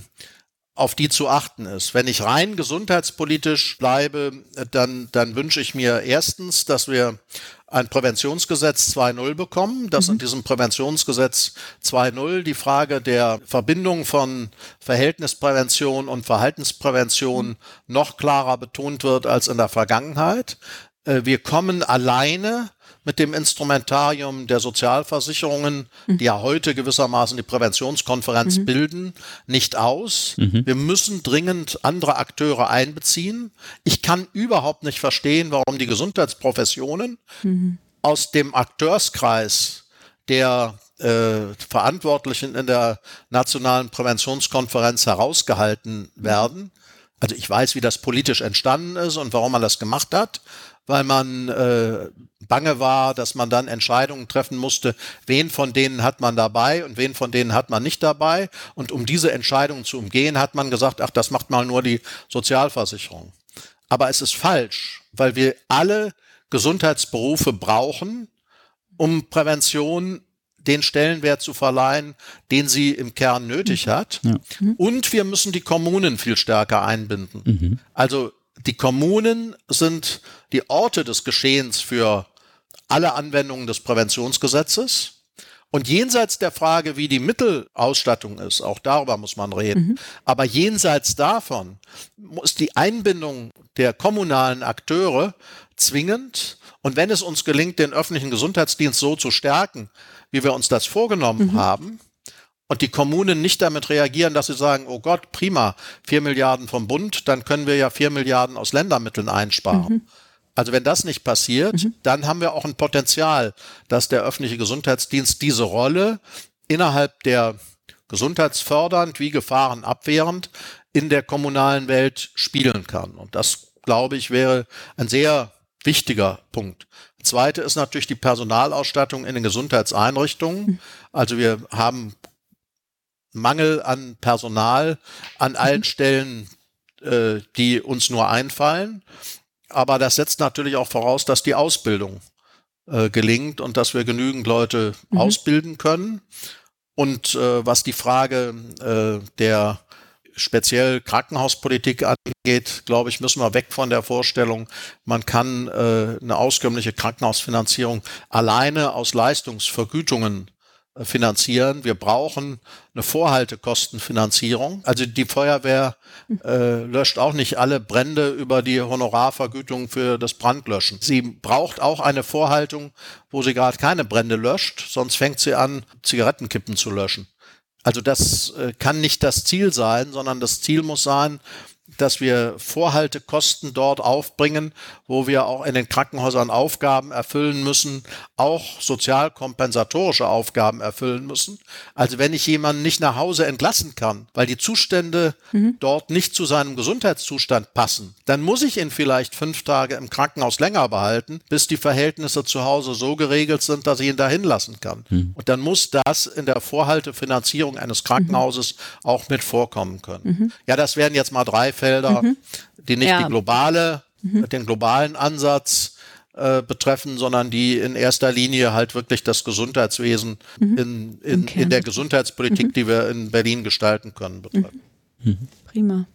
auf die zu achten ist. Wenn ich rein gesundheitspolitisch bleibe, dann, dann wünsche ich mir erstens, dass wir ein Präventionsgesetz 2.0 bekommen, dass mhm. in diesem Präventionsgesetz 2.0 die Frage der Verbindung von Verhältnisprävention und Verhaltensprävention mhm. noch klarer betont wird als in der Vergangenheit. Äh, wir kommen alleine mit dem Instrumentarium der Sozialversicherungen, mhm. die ja heute gewissermaßen die Präventionskonferenz mhm. bilden, nicht aus. Mhm. Wir müssen dringend andere Akteure einbeziehen. Ich kann überhaupt nicht verstehen, warum die Gesundheitsprofessionen mhm. aus dem Akteurskreis der äh, Verantwortlichen in der nationalen Präventionskonferenz herausgehalten werden. Also ich weiß, wie das politisch entstanden ist und warum man das gemacht hat weil man äh, bange war, dass man dann Entscheidungen treffen musste, wen von denen hat man dabei und wen von denen hat man nicht dabei. Und um diese Entscheidungen zu umgehen, hat man gesagt, ach, das macht mal nur die Sozialversicherung. Aber es ist falsch, weil wir alle Gesundheitsberufe brauchen, um Prävention den Stellenwert zu verleihen, den sie im Kern nötig mhm. hat. Ja. Und wir müssen die Kommunen viel stärker einbinden. Mhm. Also die Kommunen sind die Orte des Geschehens für alle Anwendungen des Präventionsgesetzes. Und jenseits der Frage, wie die Mittelausstattung ist, auch darüber muss man reden, mhm. aber jenseits davon muss die Einbindung der kommunalen Akteure zwingend und wenn es uns gelingt, den öffentlichen Gesundheitsdienst so zu stärken, wie wir uns das vorgenommen mhm. haben, und die Kommunen nicht damit reagieren, dass sie sagen, oh Gott, prima, vier Milliarden vom Bund, dann können wir ja vier Milliarden aus Ländermitteln einsparen. Mhm. Also wenn das nicht passiert, mhm. dann haben wir auch ein Potenzial, dass der öffentliche Gesundheitsdienst diese Rolle innerhalb der gesundheitsfördernd wie gefahrenabwehrend in der kommunalen Welt spielen kann. Und das, glaube ich, wäre ein sehr wichtiger Punkt. Zweite ist natürlich die Personalausstattung in den Gesundheitseinrichtungen. Mhm. Also wir haben Mangel an Personal an allen mhm. Stellen, äh, die uns nur einfallen. Aber das setzt natürlich auch voraus, dass die Ausbildung äh, gelingt und dass wir genügend Leute mhm. ausbilden können. Und äh, was die Frage äh, der speziell Krankenhauspolitik angeht, glaube ich, müssen wir weg von der Vorstellung, man kann äh, eine auskömmliche Krankenhausfinanzierung alleine aus Leistungsvergütungen finanzieren. Wir brauchen eine Vorhaltekostenfinanzierung. Also die Feuerwehr äh, löscht auch nicht alle Brände über die Honorarvergütung für das Brandlöschen. Sie braucht auch eine Vorhaltung, wo sie gerade keine Brände löscht, sonst fängt sie an, Zigarettenkippen zu löschen. Also das äh, kann nicht das Ziel sein, sondern das Ziel muss sein, dass wir Vorhaltekosten dort aufbringen, wo wir auch in den Krankenhäusern Aufgaben erfüllen müssen, auch sozialkompensatorische Aufgaben erfüllen müssen. Also wenn ich jemanden nicht nach Hause entlassen kann, weil die Zustände mhm. dort nicht zu seinem Gesundheitszustand passen, dann muss ich ihn vielleicht fünf Tage im Krankenhaus länger behalten, bis die Verhältnisse zu Hause so geregelt sind, dass ich ihn dahin lassen kann. Mhm. Und dann muss das in der Vorhaltefinanzierung eines Krankenhauses mhm. auch mit vorkommen können. Mhm. Ja, das wären jetzt mal drei Felder, mhm. die nicht ja. die globale, mhm. den globalen Ansatz äh, betreffen, sondern die in erster Linie halt wirklich das Gesundheitswesen mhm. in, in, in, der Gesundheitspolitik, mhm. die wir in Berlin gestalten können, betreffen. Mhm. Prima.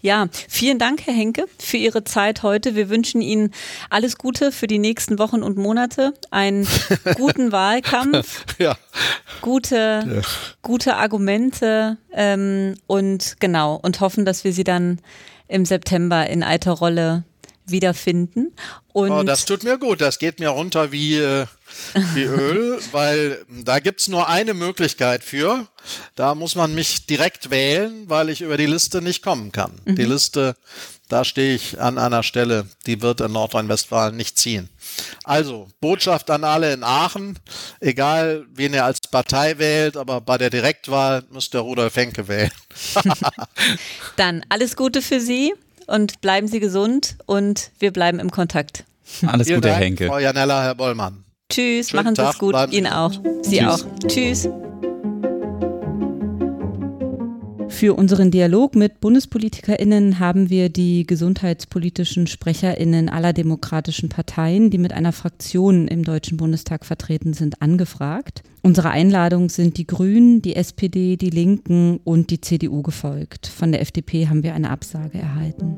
Ja, vielen Dank, Herr Henke, für Ihre Zeit heute. Wir wünschen Ihnen alles Gute für die nächsten Wochen und Monate, einen guten Wahlkampf, ja. gute, ja. gute Argumente ähm, und genau und hoffen, dass wir Sie dann im September in alter Rolle wiederfinden. Und oh, das tut mir gut. Das geht mir runter wie, äh, wie Öl, weil da gibt's nur eine Möglichkeit für. Da muss man mich direkt wählen, weil ich über die Liste nicht kommen kann. Mhm. Die Liste, da stehe ich an einer Stelle, die wird in Nordrhein-Westfalen nicht ziehen. Also, Botschaft an alle in Aachen, egal wen ihr als Partei wählt, aber bei der Direktwahl müsst ihr Rudolf Henke wählen. Dann alles Gute für Sie und bleiben Sie gesund und wir bleiben im Kontakt. Alles Gute, Herr Henke. Frau Janella, Herr Bollmann. Tschüss, Schönen machen Sie es gut. Ihnen auch. Sie Tschüss. auch. Tschüss. Für unseren Dialog mit BundespolitikerInnen haben wir die gesundheitspolitischen SprecherInnen aller demokratischen Parteien, die mit einer Fraktion im Deutschen Bundestag vertreten sind, angefragt. Unsere Einladung sind die Grünen, die SPD, die Linken und die CDU gefolgt. Von der FDP haben wir eine Absage erhalten.